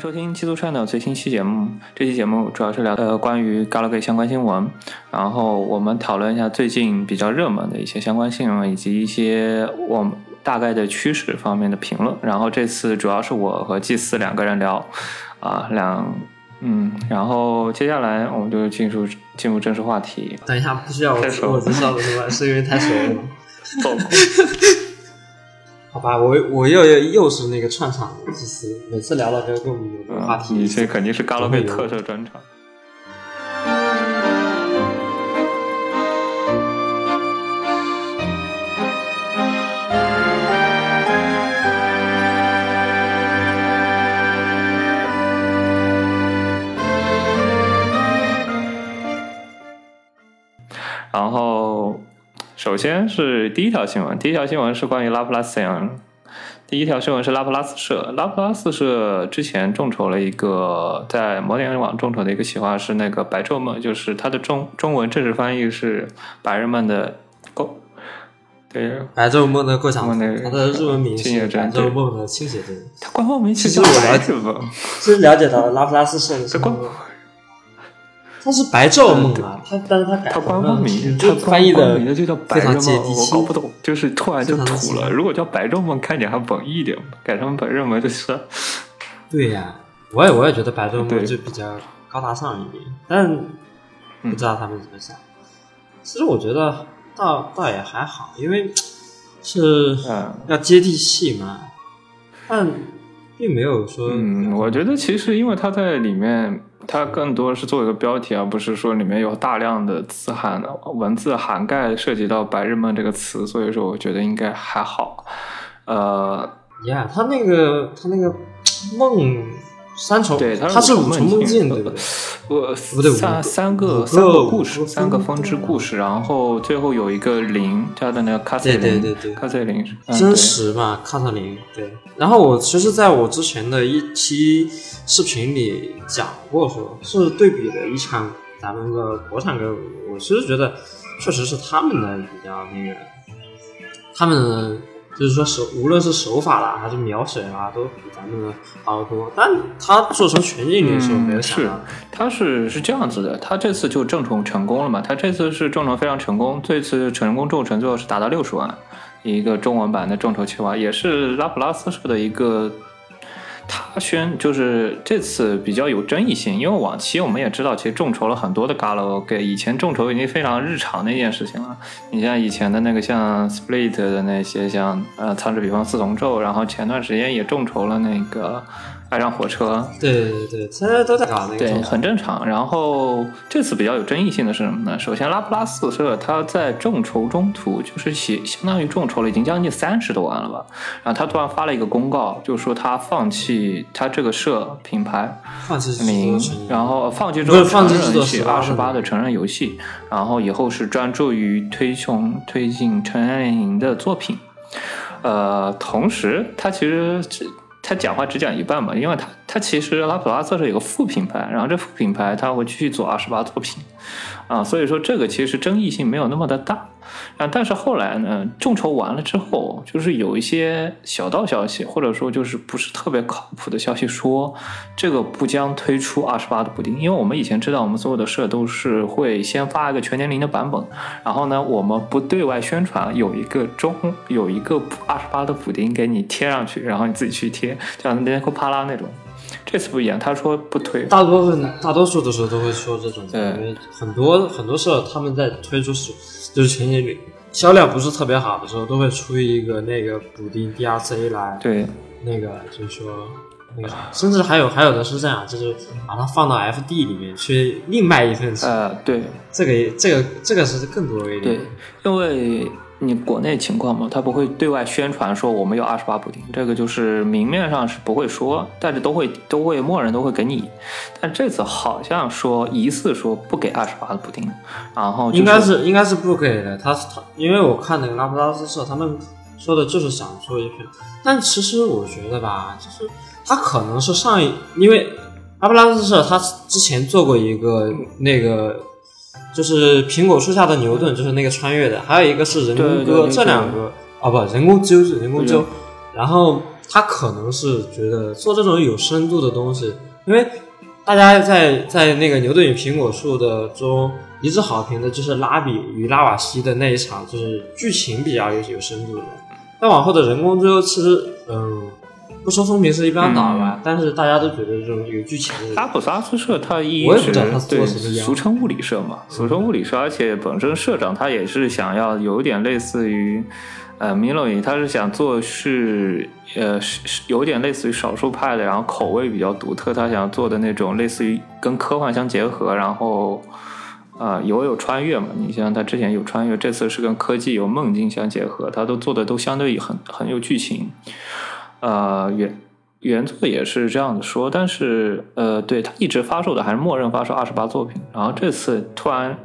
收听基督串的最新期节目。这期节目主要是聊呃关于 Galaxy 相关新闻，然后我们讨论一下最近比较热门的一些相关新闻，以及一些我们大概的趋势方面的评论。然后这次主要是我和祭司两个人聊，啊两嗯，然后接下来我们就进入进入正式话题。等一下，不需要我太熟我介绍的是吧？是因为太熟了 好吧，我我又又又是那个串场的祭司，每次聊到这个跟我们有个话题，你这肯定是 Galgame 总会有特色专场。先是第一条新闻，第一条新闻是关于拉普拉斯人。第一条新闻是拉普拉斯社，拉普拉斯社之前众筹了一个在魔点网众筹的一个企划是那个白昼梦，就是它的中中文正式翻译是白日梦的构，对，白昼梦的构想梦的图，它的日文名是白昼梦的倾写真。它官方名其实我了解白日梦，是了解到拉普拉斯社的这官它是白昼梦啊，它但是它改它成了官方名，它就翻译的名字就叫白非常日梦，我搞不懂，就是突然就土了。如果叫白昼梦，看起来还文艺一点，改成白日梦就是。对呀、我也我也觉得白昼梦就比较高大上一点，但不知道他们怎么想。其实我觉得倒倒也还好，因为是嗯要接地气嘛，但并没有说嗯，我觉得其实因为它在里面，它更多是做一个标题，而不是说里面有大量的字涵文字涵盖涉及到“白日梦”这个词，所以说我觉得应该还好。呃，呀他那个他那个 梦三重，对，它他是五重梦梦境，对不对？我不对五三三个三个故事，三个分分支故事，然后最后有一个零，叫的那个卡塞林，对对对对卡塞林，嗯真对实嘛，卡特琳对。然后我其实在我之前的一期视频里讲过说，是对比了一场咱们的国产歌舞，我其实觉得确实是他们的比较那个，他们的就是说手无论是手法啦还是瞄准啊，都比咱们的好得多。但他做成全景的时候，没有想到，他是是这样子的，他这次就众筹成功了嘛？他这次是众筹非常成功，这次成功众筹最后是达到六十万，一个中文版的众筹计划，也是拉普拉斯社的一个。他宣就是这次比较有争议性，因为往期我们也知道，其实众筹了很多的 Galo，给以前众筹已经非常日常的一件事情了。你像以前的那个像 Split 的那些，像呃仓颉比方四重奏，然后前段时间也众筹了那个爱上火车，对对对，现在都在搞那个对，很正常。然后这次比较有争议性的是什么呢？首先，拉普拉斯社他在众筹中途，就是写相当于众筹了已经将近三十多万了吧。然后他突然发了一个公告，就说他放弃他这个社品牌放弃制名，然后放弃之不是后放弃承认起18二十八的的成人游戏，然后以后是专注于推崇推进成人营的作品。呃，同时他其实只他讲话只讲一半嘛，因为他他其实拉普拉斯是有个副品牌，然后这副品牌他会继续做二十八作品啊，所以说这个其实争议性没有那么的大。啊，但是后来呢，众筹完了之后，就是有一些小道消息，或者说就是不是特别靠谱的消息说，这个不将推出二十八的补丁，因为我们以前知道，我们所有的社都是会先发一个全年龄的版本，然后呢，我们不对外宣传，有一个中有一个二十八的补丁给你贴上去，然后你自己去贴，就像那个帕拉那种。这次不一样，他说不推，大多分大多数的时候都会说这种，因为很多很多时候他们在推出时就是前几年里销量不是特别好的时候，都会出一个那个补丁 DRC 来，对，那个就是说那个，甚至还有还有的是这样，就是把它放到 FD 里面去另卖一份钱，呃，对，这个也这个这个是更多一点对，因为你国内情况嘛，他不会对外宣传说我们有二十八补丁，这个就是明面上是不会说，但是都会都会默认都会给你。但这次好像说疑似说不给二十八的补丁，然后、应该是应该是不给的。他他，因为我看那个拉普拉斯社，他们说的就是想做一份，但其实我觉得吧，就是他可能是上一，因为拉普拉斯社他之前做过一个那个。就是苹果树下的牛顿，就是那个穿越的，还有一个是人工歌，对对对这两个啊不，人工纠是人工纠，然后他可能是觉得做这种有深度的东西，因为大家在在那个牛顿与苹果树的中一致好评的就是拉比与拉瓦锡的那一场，就是剧情比较有有深度的。再往后的人工之后，其实嗯，不说风评是一般打吧，但是大家都觉得这种有剧情的。阿普萨斯社它一是做对俗称物理社嘛，俗称物理社，而且本身社长他也是想要有点类似于。呃，米洛伊他是想做是呃是是有点类似于少数派的，然后口味比较独特，他想做的那种类似于跟科幻相结合，然后啊、有有穿越嘛？你像他之前有穿越，这次是跟科技有梦境相结合，他都做的都相对很很有剧情。呃，原原作也是这样子说，但是呃，对他一直发售的还是默认发售二十八作品，然后这次突然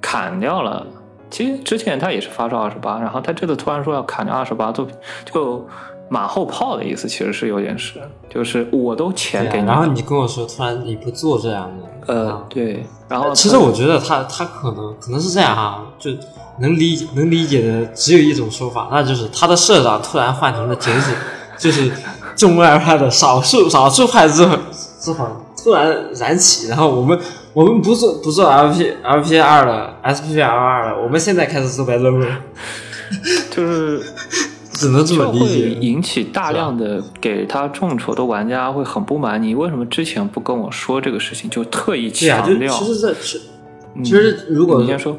砍掉了。其实之前他也是发售二十八，然后他这次突然说要砍掉二十八作品，就马后炮的意思，其实是有点是，就是我都钱给你然后你跟我说，突然你不做这样的，呃啊，对，然后其实我觉得他他可能可能是这样哈，就能理能理解的只有一种说法，那就是他的社长突然换成了简史，就是中二派的少数少数派之后之后突然燃起，然后我们我们不做不做 L P L P 二了，S P L 二了，我们现在开始做白论了，就是只能这么理解。引起大量的给他众筹的玩家会很不满，你为什么之前不跟我说这个事情，就特意强调？其实这其实如果你先说，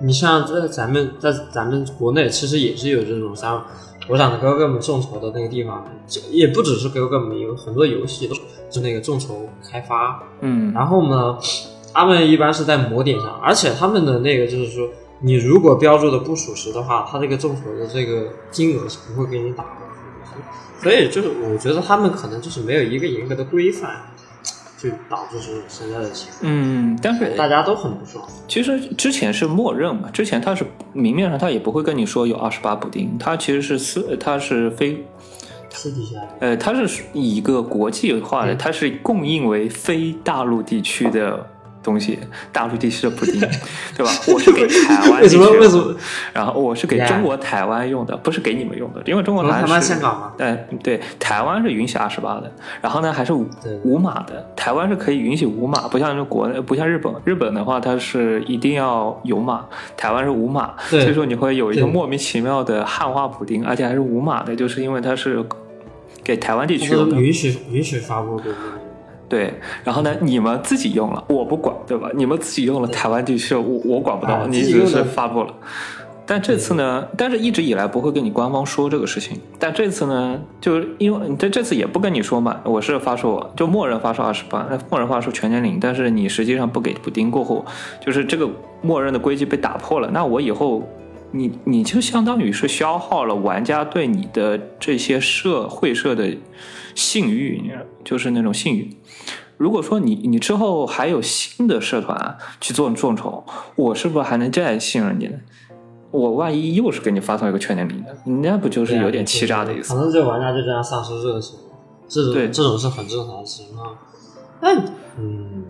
你像在咱们在咱们国内，其实也是有这种像我讲的哥哥们众筹的那个地方，也不只是哥哥们，有很多游戏都是那个众筹开发。嗯，然后呢，他们一般是在模点上，而且他们的那个就是说，你如果标注的不属实的话，他这个众筹的这个金额是不会给你打的。所以就是我觉得他们可能就是没有一个严格的规范，就导致是现在的情况，嗯，但是大家都很不爽。其实之前是默认嘛，之前他是明面上他也不会跟你说有二十八补丁，他其实是私，他是非私底下呃，他是以一个国际化的，嗯它是供应为非大陆地区的东西，大陆地区的补丁，对吧？我是给台湾为什么地区的。为什么？然后我是给中国台湾用的，不是给你们用的，因为中国台台湾、是香港嘛，对对，台湾是允许二十八的，然后呢还是无对。无码的，台湾是可以允许无码，不像是国内，不像日本，日本的话它是一定要有码，台湾是无码，所以说你会有一个莫名其妙的汉化补丁，而且还是无码的，就是因为它是给台湾地区的，允许允许发布对不对？对，然后呢你们自己用了，我不管，对吧？你们自己用了台湾地区，我我管不到，啊你只是发布了。但这次呢，但是一直以来不会跟你官方说这个事情。但这次呢，就是因为这这次也不跟你说嘛，我是发售就默认发售二十八，那默认发售全年龄，但是你实际上不给补丁过后，就是这个默认的规矩被打破了。那我以后你你就相当于是消耗了玩家对你的这些社会社的信誉，就是那种信誉。如果说你你之后还有新的社团去做众筹，我是不是还能再信任你呢？我万一又是给你发送一个全年龄的，那不就是有点欺诈的意思反正这玩家就这样丧失热情，这种对种这种是很正常的情况。但嗯，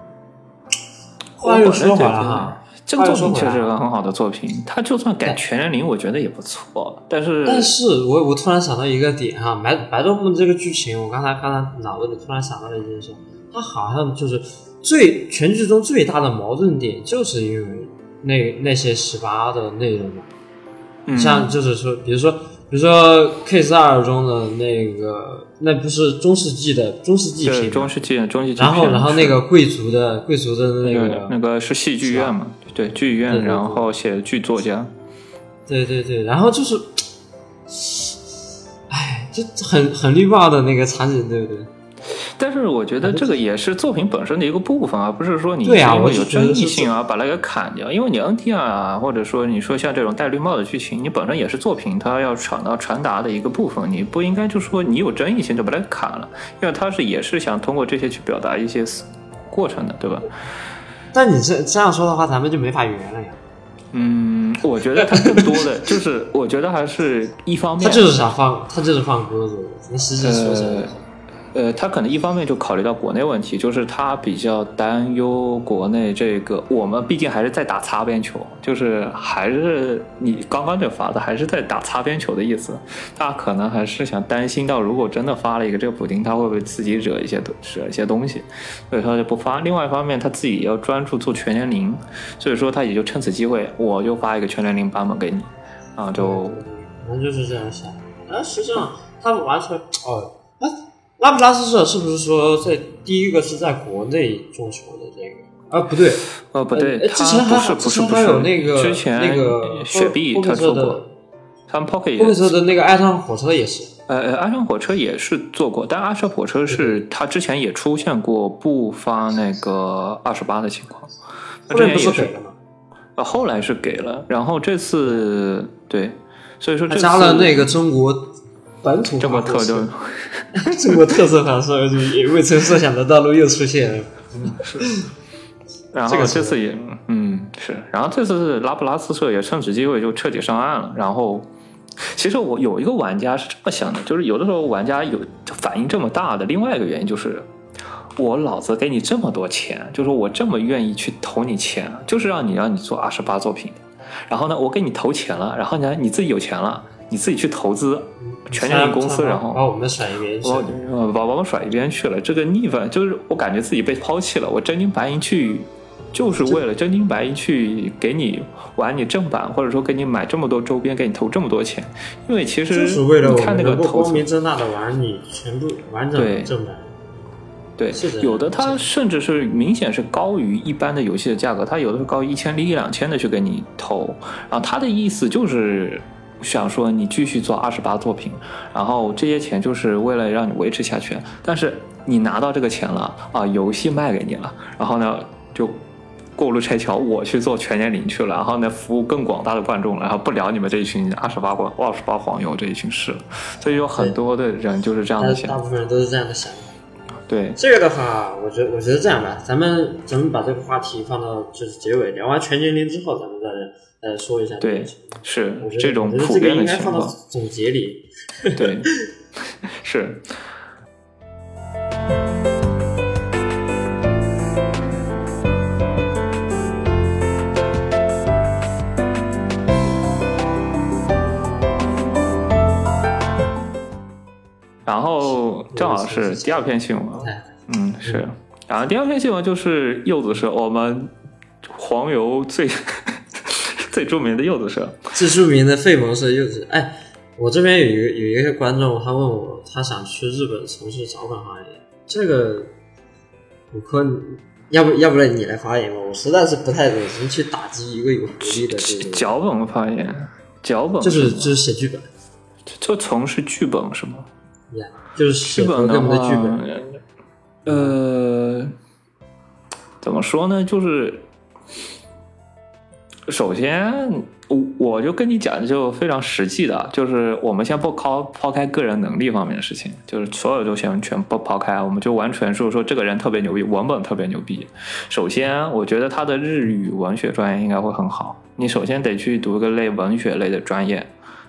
我话又说回本来哈，这个作品确实是个很好的作品，它就算改全年龄，我觉得也不错。但是，但是我我突然想到一个点哈，白白昼梦这个剧情，我刚才刚才脑子里突然想到了一件事，它好像就是最全剧中最大的矛盾点，就是因为那那些十八的内容嘛。嗯，像就是说，比如说，比如说 K 四二中的那个，那不是中世纪的中世纪片，中世纪中世纪然后然后那个贵族的贵族的那那个个那个是戏剧院嘛？对，剧院，对对对然后写剧作家。对对对，然后就是，哎，就很很绿帽的那个场景，对不对？但是我觉得这个也是作品本身的一个部分，而不是说你因为有争议性啊把它给砍掉。因为你 NTR 啊，或者说你说像这种戴绿帽的剧情，你本身也是作品它要传到传达的一个部分，你不应该就说你有争议性就把它给砍了，因为它是也是想通过这些去表达一些过程的，对吧？但你这这样说的话，咱们就没法圆了呀。嗯，我觉得它更多的就是，我觉得还是一方面，他就是想放，他就是放鸽子，那实际说呃，他可能一方面就考虑到国内问题，就是他比较担忧国内这个，我们毕竟还是在打擦边球，就是还是你刚刚这发的还是在打擦边球的意思，他可能还是想担心到，如果真的发了一个这个补丁，他会不会自己惹一些惹一些东西，所以他就不发。另外一方面，他自己要专注做全年龄，所以说他也就趁此机会，我就发一个全年龄版本给你，啊，就可能就是这样想。但实际上，他完全哦，哎。拉普拉斯社是不是说在第一个是在国内众筹的这个？啊，不对，呃，不对，之前还不是不是有那个之前那个雪碧他做过，他们 Pocket 波克车的那个爱上火车也是，呃呃，爱上火车也是做过，但爱上火车是他之前也出现过不发那个二十八的情况，后面不是给了吗？呃，后来是给了，然后这次对，所以说加了那个中国。本土这么特色，中国特色反射，未曾设想的道路又出现了。是，然后这次也，嗯，是，然后这次是拉普拉斯社也趁此机会就彻底上岸了。然后，其实我有一个玩家是这么想的，就是有的时候玩家有反应这么大的另外一个原因就是，我老子给你这么多钱，就是我这么愿意去投你钱，就是让你让你做二十八作品。然后呢，我给你投钱了，然后呢，你自己有钱了，你自己去投资。全年龄公司，然后把我们甩一边去，把把我们甩一边去了。这个逆反就是我感觉自己被抛弃了。我真金白银去，就是为了真金白银去给你玩你正版，或者说给你买这么多周边，给你投这么多钱。因为其实就是为了你看那个投光明正大的玩你全部完整的正版。对，有的它甚至是明显是高于一般的游戏的价格，它有的是高于一千一两千的去给你投。然后他的意思就是。想说你继续做二十八作品，然后这些钱就是为了让你维持下去。但是你拿到这个钱了啊，游戏卖给你了，然后呢就过路拆桥，我去做全年龄去了，然后呢服务更广大的观众了，然后不聊你们这一群二十八黄二十八黄油这一群事了。所以有很多的人就是这样的想，大部分人都是这样的想。对这个的话，我觉得我觉得这样吧，咱们咱们把这个话题放到就是结尾，聊完全年龄之后，咱们再。呃，说一下对，是这种普遍的情况。总结里，对，是。然后正好是第二篇新闻，嗯，是。然后第二篇新闻就是柚子是我们黄油最。最著名的柚子社，最著名的费蒙社柚子。哎，我这边有一个有一个观众，他问我，他想去日本从事脚本行业。这个，五科，要不要不然你来发言吧？我实在是不太忍心去打击一个有实力的这个脚本发言。脚本就是就是写剧本，就从事剧本是吗？呀，就是写剧本的剧本。呃，怎么说呢？就是。首先，我我就跟你讲就非常实际的，就是我们先不抛抛开个人能力方面的事情，就是所有都先全不抛开，我们就完全是说这个人特别牛逼，文本特别牛逼。首先，我觉得他的日语文学专业应该会很好。你首先得去读个类文学类的专业，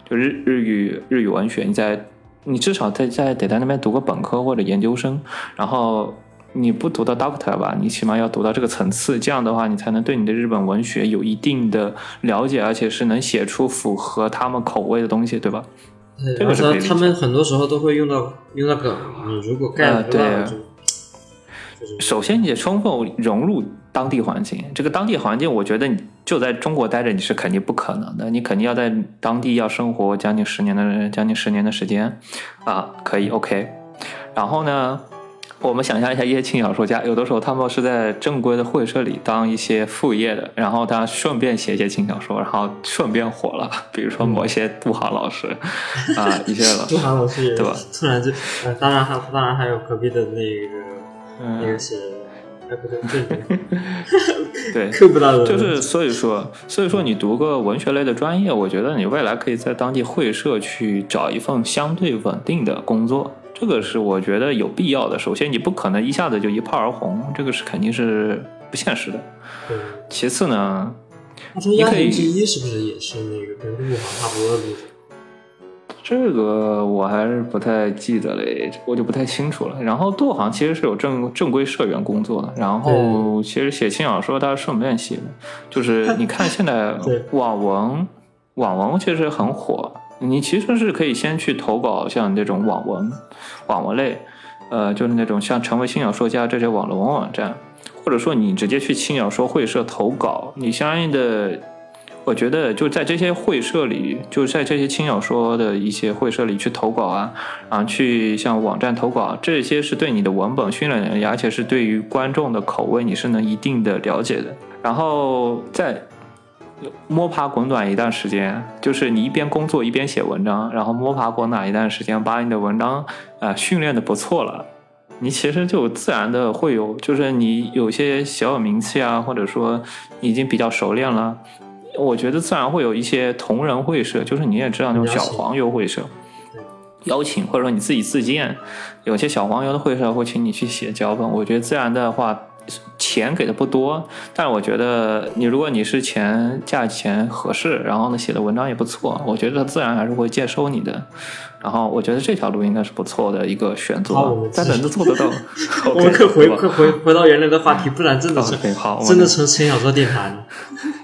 就日日语日语文学，你在你至少在在得在那边读个本科或者研究生，然后。你不读到 Doctor 吧，你起码要读到这个层次，这样的话你才能对你的日本文学有一定的了解，而且是能写出符合他们口味的东西，对吧？这个是他们很多时候都会用到用到梗，你如果不到就。首先，你得充分融入当地环境。这个当地环境，我觉得你就在中国待着，你是肯定不可能的。你肯定要在当地要生活将近十年的将近十年的时间啊，可以 OK。然后呢？我们想象一下，一些轻小说家，有的时候他们是在正规的会社里当一些副业的，然后他顺便写一些轻小说，然后顺便火了。比如说某些杜航老师啊，一些老师，杜航老师对吧？突然就，呃，当然还当然还有隔壁的那个那个写，哎不对，不到的，就是所以说，所以说你读个文学类的专业，我觉得你未来可以在当地会社去找一份相对稳定的工作。这个是我觉得有必要的。首先，你不可能一下子就一炮而红，这个是肯定是不现实的。其次呢，你可以之一是不是也是那个跟陆航差不多的路这个我还是不太记得嘞，我就不太清楚了。然后杜航其实是有正正规社员工作的，然后其实写轻小说他是顺便写的，就是你看现在 网文，网文其实很火，你其实是可以先去投稿像这种网文，网文类，呃，就是那种像成为轻小说家这些网络文网站，或者说你直接去轻小说会社投稿，你相应的。我觉得就在这些会社里，就在这些轻小说的一些会社里去投稿啊，然后去向网站投稿，这些是对你的文本训练，而且是对于观众的口味你是能一定的了解的。然后在摸爬滚打一段时间，就是你一边工作一边写文章，然后摸爬滚打一段时间，把你的文章呃训练的不错了，你其实就自然的会有，就是你有些小有名气啊，或者说已经比较熟练了。我觉得自然会有一些同人会社，就是你也知道那种小黄油会社，邀请或者说你自己自荐，有些小黄油的会社会请你去写脚本。我觉得自然的话，钱给的不多，但是我觉得你如果你是钱价钱合适，然后呢写的文章也不错，我觉得他自然还是会接收你的。然后我觉得这条路应该是不错的一个选择，但能做得到。我们可回可回回到原来的话题，不然真的是好，真的成轻小说电台。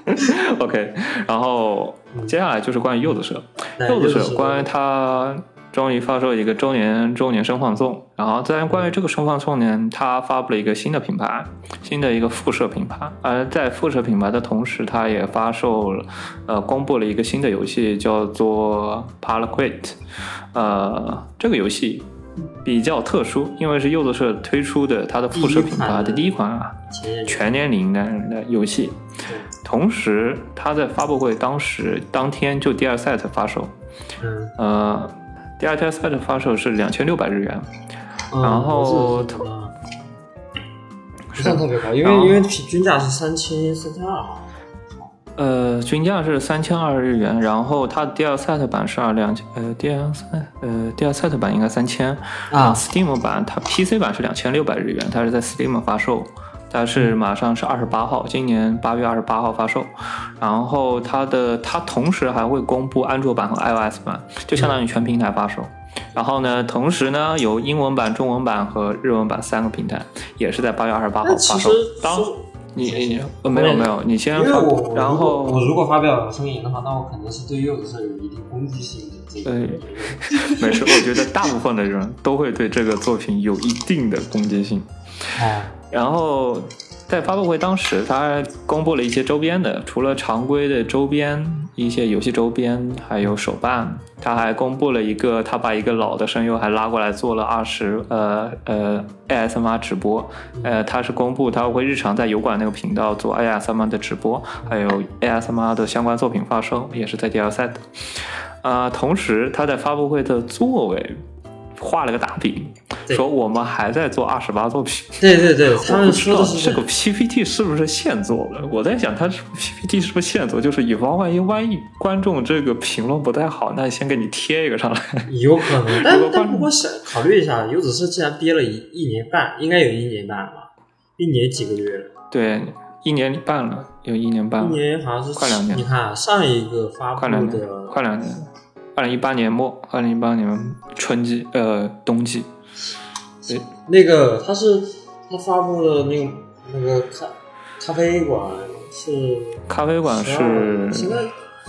OK，然后接下来就是关于柚子社，柚子社关于它终于发售一个周年周年生放送，然后在关于这个生放送呢，它发布了一个新的品牌，新的一个副社品牌，而在副社品牌的同时，它也发售了呃公布了一个新的游戏，叫做 p a l a q u i t 呃，这个游戏比较特殊，因为是柚子社推出的它的副社品牌的第一款啊全年龄的的游戏。同时，它在发布会当时当天就第二 set 发售，嗯，呃，第二天 set 发售是两千六百日元，然后不算特别高，因为因为均价是三千三千二，呃，均价是三千二日元，然后它的第二 set 版是二两千，呃，第二三呃第二 set 版应该三千。啊，Steam 版它 PC 版是两千六百日元，它是在 Steam 发售。它是马上是二十八号，今年八月二十八号发售，然后它的它同时还会公布安卓版和 iOS 版，就相当于全平台发售。然后呢，同时呢有英文版、中文版和日文版三个平台，也是在八月二十八号发售。当你你没有没有，你先发。然后我如果发表声言的话，那我肯定是对柚子是有一定攻击性的。对，没事，我觉得大部分的人都会对这个作品有一定的攻击性。然后在发布会当时，他公布了一些周边的，除了常规的周边，一些游戏周边，还有手办。他还公布了一个，他把一个老的声优还拉过来做了二十呃呃 ASMR 直播。呃，他是公布他会日常在油管那个频道做 ASMR 的直播，还有 ASMR 的相关作品发售，也是在第二赛的。啊，同时他在发布会的座位。画了个大饼，说我们还在做二十八作品。对对对，他们说的是这个 PPT 是不是现做的？我在想，他 PPT 是不是现做？就是以防万一，万一观众这个评论不太好，那先给你贴一个上来。有可能，但但不过想考虑一下，游子是既然憋了一一年半，应该有一年半了吧？一年几个月了？对，一年半了，有一年半。一年好像是快两年。你看上一个发布的，快两年。二零一八年末，二零一八年春季，呃，冬季，对，那个他是他发布的那个那个咖咖啡馆是咖啡馆是现在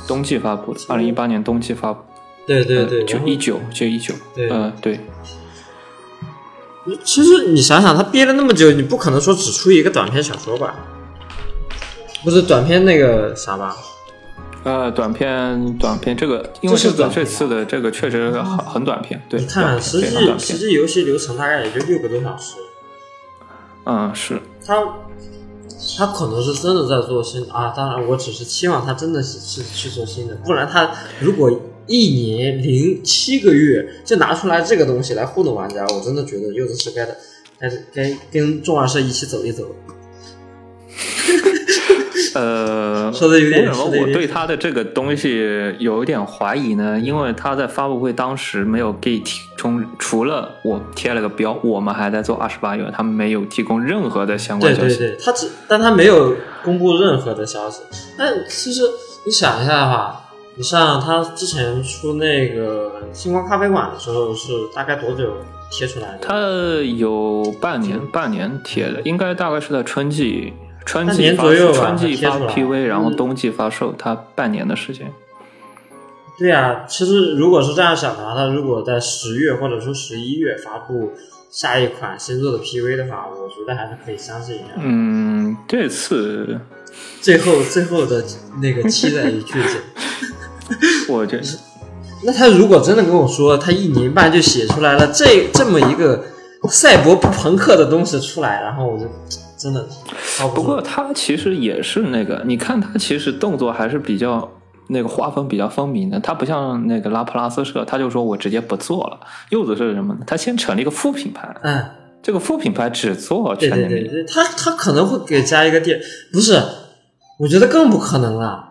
冬季发布的，二零一八年冬季发布，对对对，就一九就一九，嗯对。其实你想想，他憋了那么久，你不可能说只出一个短篇小说吧？不是短篇那个啥吧？呃，短片，短片，这个因为这个这次的这个确实很很短片，对，你看实际实际游戏流程大概也就六个多小时。嗯，是。他他可能是真的在做新啊，当然我只是期望他真的是是去做新的，不然他如果一年零七个月就拿出来这个东西来糊弄玩家，我真的觉得柚子是该的，该该跟众二社一起走一走。呃，说的有点，为什么我对他的这个东西有一点怀疑呢？因为他在发布会当时没有给提供，除了我贴了个标，我们还在做二十八元，他们没有提供任何的相关消息。对对对，他只，但他没有公布任何的消息。但其实你想一下的话，你像他之前出那个星光咖啡馆的时候，是大概多久贴出来的？它有半年，半年贴的，应该大概是在春季，春半季发年左右吧春季发它贴出来 PV，然后嗯冬季发售，它半年的时间。对呀、其实如果是这样想的话，他如果在十月或者说十一月发布下一款新作的 PV 的话，我觉得还是可以相信一下。嗯，这次最后最后的那个期待与巨减。我觉得那他如果真的跟我说，他一年半就写出来了这这么一个赛博朋克的东西出来，然后我就 真的超不过他其实也是那个，你看他其实动作还是比较那个画风比较分明的，他不像那个拉普拉斯社，他就说我直接不做了。柚子是什么呢？他先成立一个副品牌，嗯，这个副品牌只做对全年龄。对对对，他他可能会给加一个店，不是，我觉得更不可能了。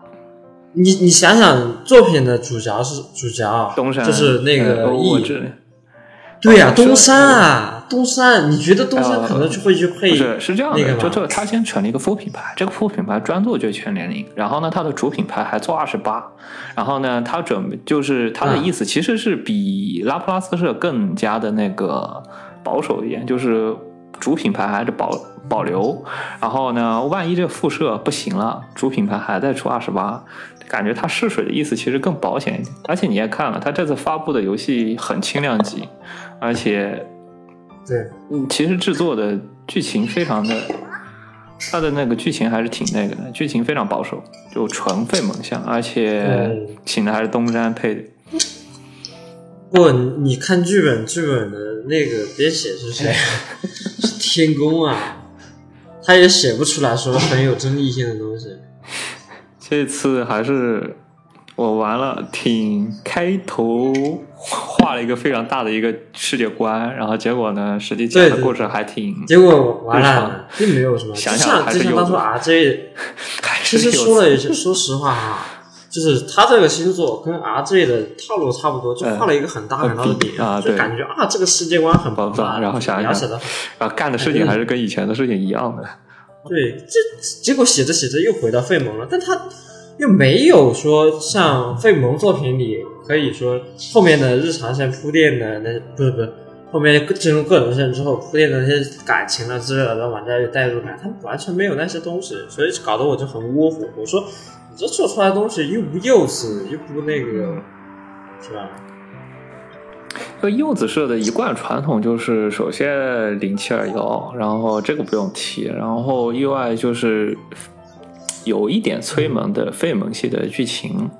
你你想想，作品的主角是主角，东山就是那个呃我翼，知对呀、东山啊，东山，你觉得东山呃可能就会去配不是是这样的，就这他先成立一个副品牌，这个副品牌专做就全年龄，然后呢，它的主品牌还做二十八，然后呢，他准备就是他的意思其实是比拉普拉斯社更加的那个保守一点，就是主品牌还是保保留，然后呢，万一这个副社不行了，主品牌还在出二十八。感觉他试水的意思其实更保险一点，而且你也看了，他这次发布的游戏很轻量级，而且对，嗯，其实制作的剧情非常的，它的那个剧情还是挺那个的，剧情非常保守，就纯费猛像，而且嗯请的还是东山配的。不，你你看剧本，剧本的那个编写是谁？是天宫啊，他也写不出来说很有争议性的东西。这次还是我完了，挺开头画了一个非常大的一个世界观，然后结果呢，实际讲的故事还挺，结果完了，并没有什么。想就想还是有像就像当初 RJ，还其实说了一句，说实话哈，就是他这个星座跟 RJ 的套路差不多，就画了一个很大很大的饼，就嗯啊就感觉啊这个世界观很棒宝藏，然后想一想描写的，然后干的事情还是跟以前的事情一样的。对，这结果写着写着又回到费蒙了，但他又没有说像费蒙作品里可以说后面的日常线铺垫的那不是不是后面进入个人线之后铺垫的那些感情啊之类的，让玩家有代入感，他完全没有那些东西，所以搞得我就很窝火。我说你这做出来的东西又不幼稚，又不那个，是吧？这个柚子社的一贯传统就是，首先零七二幺，然后这个不用提，然后意外就是有一点催萌的费萌系的剧情，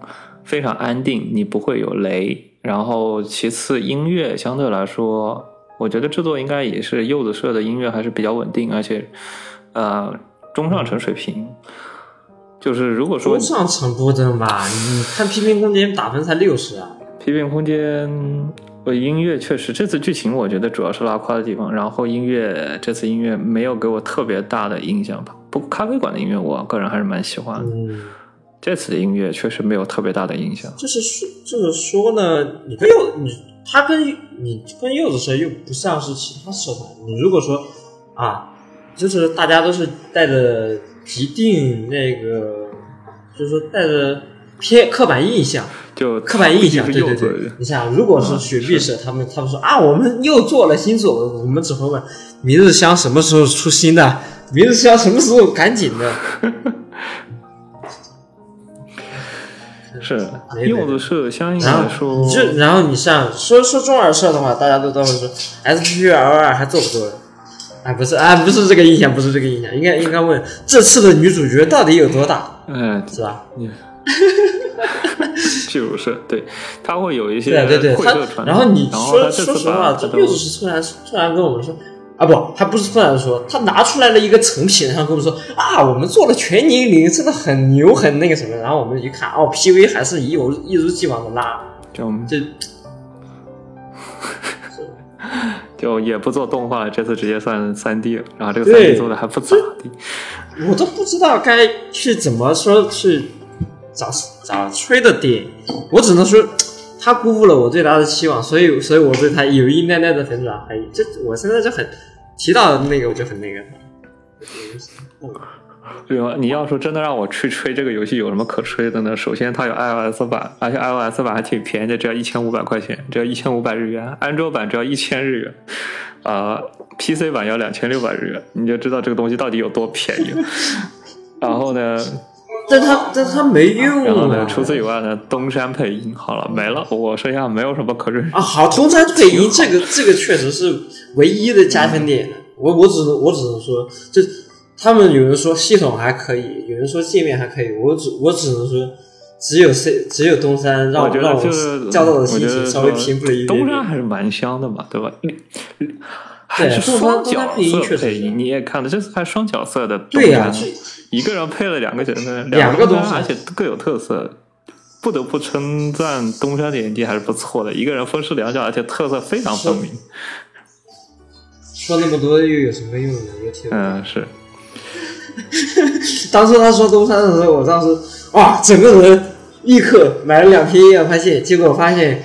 非常安定，你不会有雷。然后其次音乐相对来说，我觉得制作应该也是柚子社的音乐还是比较稳定，而且呃中上层水平。就是如果说中上层不真吧？你看批评空间打分才六十啊！批评空间，呃，音乐确实这次剧情我觉得主要是拉胯的地方，然后音乐这次音乐没有给我特别大的印象吧。不过咖啡馆的音乐我个人还是蛮喜欢。这次的音乐确实没有特别大的影响。就是说，就是说呢，你跟柚你他跟你跟柚子社又不像是其他社团。你如果说啊，就是大家都是带着一定那个，就是说带着偏刻板印象，就刻板印象，对对对。你想，如果是嗯雪碧社，他们他们说啊，我们又做了新作，我们只会问明日香什么时候出新的，明日香什么时候赶紧的。是没柚子社相应来说你，就然后你像说说中二社的话，大家都都会说 S P L 二还做不做了？啊，不是啊，不是这个印象，不是这个印象，应该应该问这次的女主角到底有多大，嗯，是吧？譬如是对，他会有一些对对对，然后你说这说实话，这柚子是突然突然跟我们说啊，不，他不是突然说，他拿出来了一个成品，然后跟我们说啊，我们做了全年龄，真的很牛，很那个什么，然后我们一看，哦，P V 还是一如一如既往的拉，就这 就也不做动画了，这次直接算三 D 了，然后这个三 D 做的还不咋地。我都不知道该去怎么说去咋咋吹的点，我只能说他辜负了我对他的期望，所以所以我对他有一奈奈的粉转黑。这我现在就很提到那个我就很那个。对吧？你要说真的让我去吹这个游戏有什么可吹的呢？首先它有 iOS 版，而且 iOS 版还挺便宜的，只要一千五百块钱，只要一千五百日元。安卓版只要一千日元，啊、p c 版要两千六百日元，你就知道这个东西到底有多便宜了。然后呢，但他但他没用然后呢，啊。除此以外呢，东山配音好了没了，我剩下没有什么可追。啊，好，东山配音这个这个确实是唯一的加分点。我我只能我只能说，就他们有人说系统还可以，有人说界面还可以，我只我只能说，只有 C 只有东山让我觉让得就是较到的心我觉得情稍微说平复了一点东山。还是蛮香的嘛，对吧？还是双角色配音，你也看了，这次还双角色的对呀、一个人配了两个角色，两个东西而且各有特色。不得不称赞东山的演技还是不错的，一个人分饰两角，而且特色非常分明。说那么多又有什么用呢？又听嗯，是 当初他说东山的时候，我当时哇，整个人立刻买了两瓶营养快线，结果发现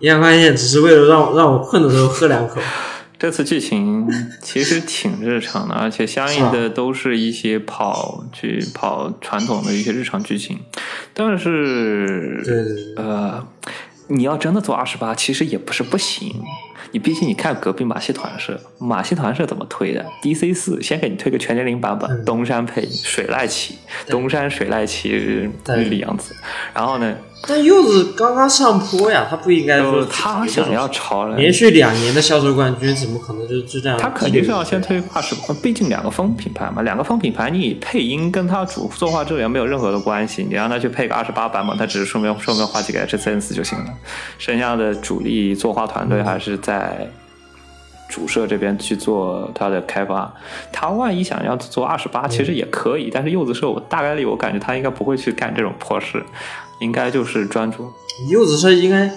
营养快线只是为了让我让我困的时候喝两口。这次剧情其实挺日常的，而且相应的都是一些跑去跑传统的一些日常剧情，但是呃，你要真的做二十八，其实也不是不行。你毕竟你看隔壁马戏团社，马戏团社怎么推的？DC 四先给你推个全年龄版本，嗯。东山配水濑奇，东山水濑奇日里洋子，然后呢，但柚子刚刚上坡呀，他不应该说呃，他想要朝人连续两年的销售冠军，怎么可能就就这样？他肯定是要先推二十，毕竟两个风品牌嘛，两个风品牌你配音跟他主作画质量没有任何的关系，你让他去配个二十八版本，他只是顺便顺便画几个 HCN 就行了，剩下的主力作画团队还是在主社这边去做他的开发。他万一想要做二十八，其实也可以，但是柚子社我大概率我感觉他应该不会去干这种破事，应该就是专注柚子社应该，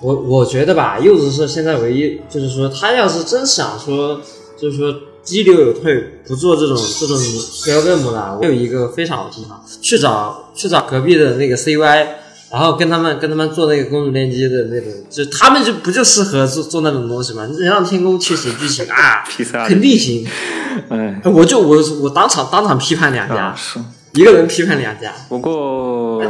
我我觉得吧，柚子社现在唯一就是说，他要是真想说，就是说激流有退，不做这种这种标任务了，我有一个非常好的地方，去找去找隔壁的那个 CY。然后跟他们跟他们做那个公主链接的那种，就他们就不就适合做做那种东西嘛？你让天宫去写剧情啊，肯定行。哎我就我我当场当场批判两家，啊是。一个人批判两家。不过哎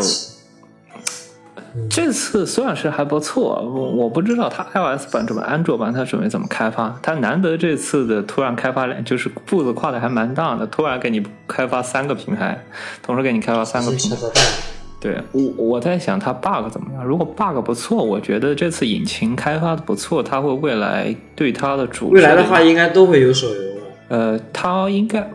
这次虽然是还不错，我我不知道他 iOS 版准备安卓版他准备怎么开发。他难得这次的突然开发量就是步子跨的还蛮大的，突然给你开发三个平台，同时给你开发三个平台。对我我在想它 bug 怎么样？如果 bug 不错，我觉得这次引擎开发的不错，它会未来对它的主未来的话应该都会有手游的。呃，它应该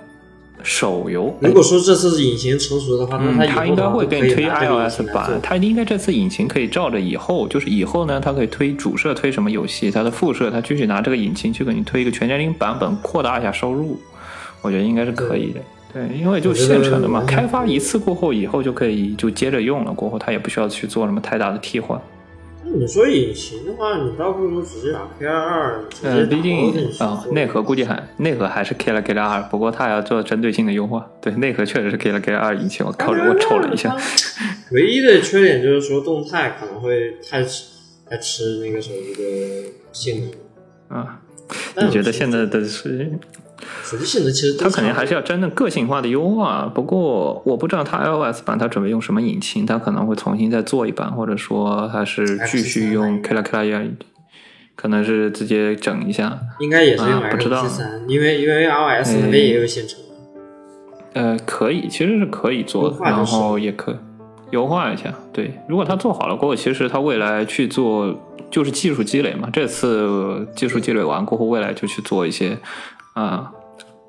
手游如果说这次引擎成熟的话，那嗯，它应该会给你推 iOS 版，它应该这次引擎可以照着以后，就是以后呢，它可以推主社推什么游戏，它的副社它继续拿这个引擎去给你推一个全年龄版本，扩大一下收入，我觉得应该是可以的。对，因为就现成的嘛，开发一次过后，以后就可以就接着用了，过后它也不需要去做什么太大的替换。那你说引擎的话，你倒不如直接打 K 二二，呃，毕竟啊、做内核估计很内核还是 K 了 K 了二，不过它要做针对性的优化。对，内核确实是 K 了 K 了二引擎，我靠着我瞅了一下。唯一的缺点就是说动态可能会太吃太吃那个手机的性能。啊，你觉得现在的是 手机性能其实都它肯定还是要真正个性化的优化，不过我不知道它 iOS 版它准备用什么引擎，它可能会重新再做一版，或者说还是继续用 Kila Kila 一，可能是直接整一下。应该也是用啊不知道 XT 三，因为因为 iOS 那边也有现成的。呃，可以，其实是可以做的，然后也可优化一下。对，如果它做好了过后，其实它未来去做就是技术积累嘛。这次技术积累完过后，未来就去做一些啊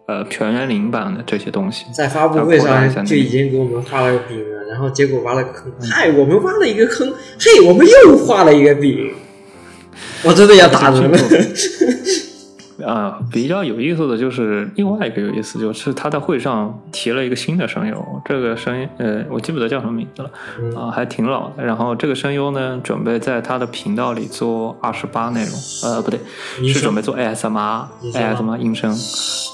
呃全园林版的这些东西。在发布会上就已经给我们画了个饼了，然后结果挖了个坑，嗨，我们挖了一个坑，嘿，我们又画了一个饼，我真的要打人了。啊，比较有意思的就是另外一个有意思，就是他在会上提了一个新的声优，这个声音呃，我记不得叫什么名字了，嗯啊，还挺老的。然后这个声优呢，准备在他的频道里做二十八内容，呃，不对，是准备做 ASMR 你说吗 ASMR 音声，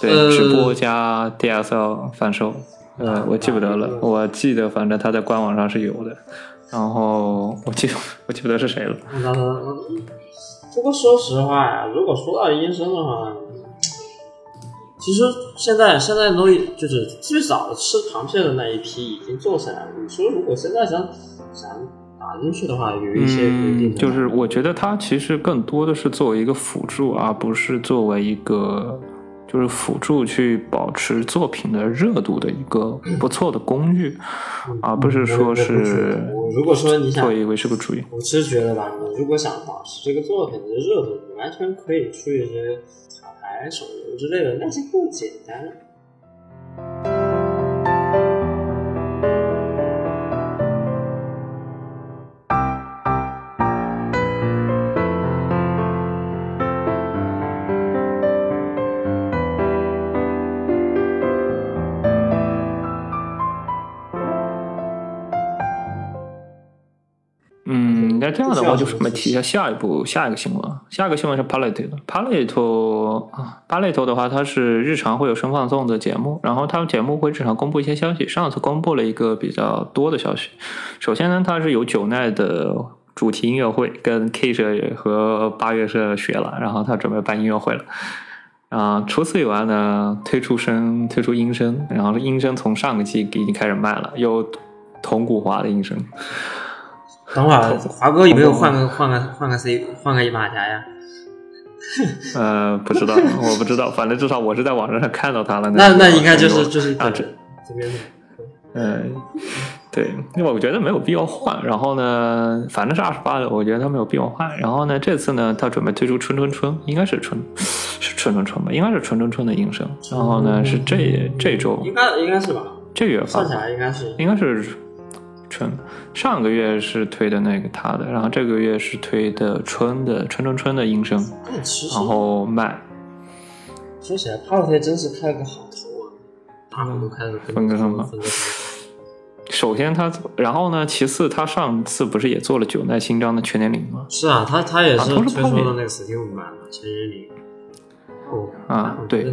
对，呃直播加 DSL 反售，呃，我记不得了，嗯我记得反正他在官网上是有的。然后我记 我记不得是谁了，那不过说实话呀，如果说到医生的话，其实现在现在都就是最早吃螃蟹的那一批已经做起来了。你说如果现在想想打进去的话，有一些规定嗯，就是我觉得它其实更多的是作为一个辅助，而不是作为一个就是辅助去保持作品的热度的一个不错的工具，而不是说是我如果说你想作为为是个主意。我其实觉得吧，你如果想保持这个作品的热度，你完全可以出一些卡牌、手游之类的，那些更简单。这样的话，就这样顺便提一下下一步下一个新闻。下一个新闻是 Palette 的 Palette 啊，Palette 的话，它是日常会有声放送的节目，然后他们节目会日常公布一些消息。上次公布了一个比较多的消息，首先呢，它是有九奈的主题音乐会，跟 K 社和八月社学了，然后他准备办音乐会了。啊、除此以外呢，推出声推出音声，然后音声从上个季已经开始卖了，有铜鼓华的音声。等会儿华哥有没有换个换个换个 C 换个马甲呀？呃，不知道，我不知道，反正至少我是在网站上看到他了。那那应该就是就是啊，这这边的。嗯，对，因为我觉得没有必要换。然后呢，反正是二十八的，我觉得他没有必要换。然后呢，这次呢，他准备推出春春春，应该是春是春春春吧，应该是春春春的音声。然后呢，是这这周应该应该是吧？这月发算起来应该是应该是春，上个月是推的那个他的，然后这个月是推的春的春春春的音声，然后卖。说起来 r t 真是开了个好头啊，大伙都开始分割声吧分割声首先他，然后呢，其次他上次不是也做了九奈新章的全年龄吗？是啊，他他也是推出了那个 Steam 版的全年龄。哦啊对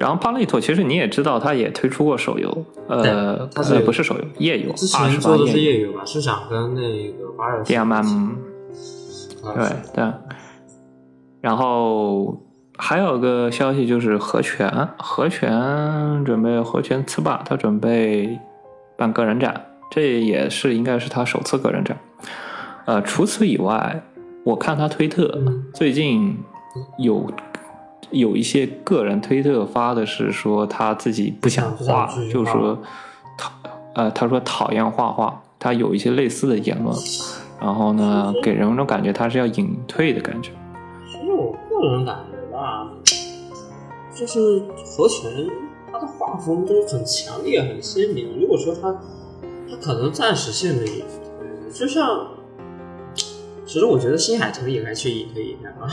然后巴利托其实你也知道，他也推出过手游，呃对，他是呃不是手游，页游，之前做的是页夜游吧？是想跟那个巴尔 D M M，啊对对。然后还有个消息就是和泉，和泉准备和泉次霸，他准备办个人展，这也是应该是他首次个人展。呃，除此以外，我看他推特、嗯最近有有一些个人推特发的是说他自己不想画，就是说讨呃他说讨厌画画，他有一些类似的言论，然后呢给人一种感觉他是要隐退的感觉。其实我个人感觉吧，就是和泉他的画风都很强烈、很鲜明。如果说他他可能暂时性的隐退，就像，其实我觉得新海诚也该去隐退一下啊。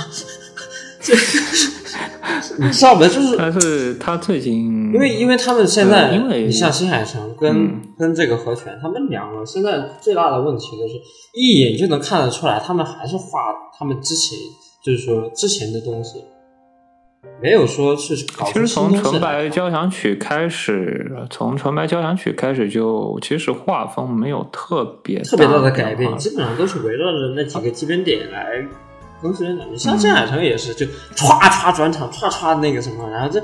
这 你知道吗？就是但是他最近因为因为他们现在，因为你像新海诚跟、嗯。跟这个和泉，他们两个现在最大的问题就是一眼就能看得出来，他们还是画他们之前就是说之前的东西，没有说是搞其实从纯白交响曲开始，从纯白交响曲开始就其实画风没有特别特别大的的改变，基本上都是围绕着那几个基本点来更新的。你像郑海诚也是，就歘歘转场，歘歘那个什么，然后这，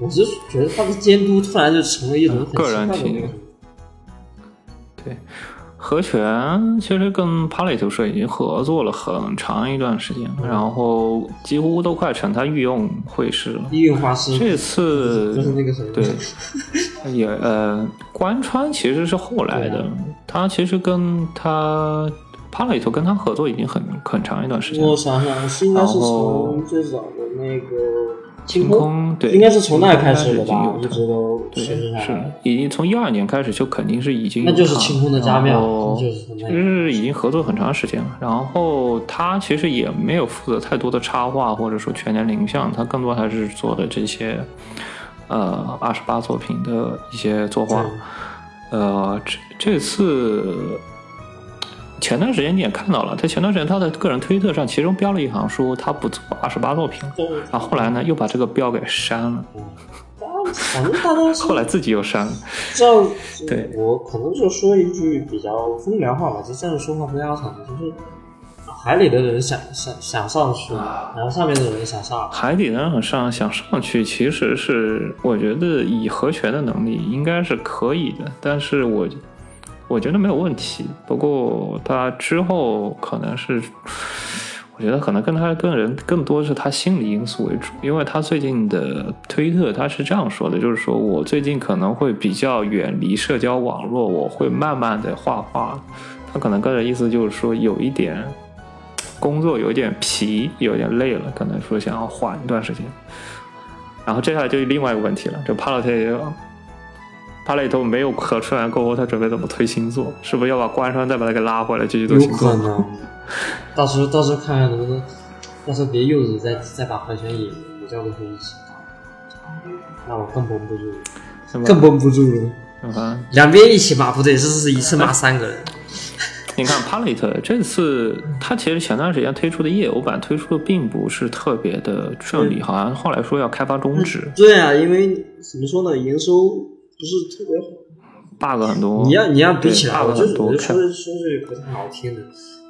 我是觉得他的监督突然就成了一种很个人体。对，何泉其实跟 Palette 社已经合作了很长一段时间了，然后几乎都快成他御用会师了。御用画师这次就是那个谁，对也呃，关川其实是后来的，他其实跟他 Palette 跟他合作已经很很长一段时间了我。想想是应该是从最早的那个清空，对，应该是从那开始的已经吧一直都是。已经从一二年开始就肯定是已经有那就是清空的家然庙就是已经合作很长时间了。然后他其实也没有负责太多的插画或者说全年龄像，他更多还是做的这些呃二十八作品的一些作画。呃，这这次前段时间你也看到了，他前段时间他的个人推特上其中标了一行说他不做二十八作品，然后后来呢又把这个标给删了，反正大家后来自己又删了。这样，对我可能就说一句比较风凉话吧，就这样说话不腰疼，就是海里的人想想想上去，然后上面的人想上。海底的人上想上去，其实是我觉得以和权的能力应该是可以的，但是我我觉得没有问题。不过他之后可能是，我觉得可能跟他跟人更多是他心理因素为主，因为他最近的推特他是这样说的，就是说我最近可能会比较远离社交网络，我会慢慢的画画。他可能个人意思就是说有一点工作有点疲，有点累了，可能说想要缓一段时间。然后接下来就另外一个问题了，就帕洛特帕雷特没有咳出来过后，他准备怎么推星座？是不是要把关山再把他给拉回来继续做星座？有可能，到时候到时候看看能不能，到时候别柚子再再把和弦也也叫过去一起打，那我更绷不住了，更绷不住了。嗯，两边一起骂不对，这是一次骂三个人。你看 Palette 这次，他其实前段时间推出的页游版推出的并不是特别的顺利，好像后来说要开发终止。对啊，因为怎么说呢，营收不是特别好，bug 很多。你要你要比起来，我就说说句不太好听的，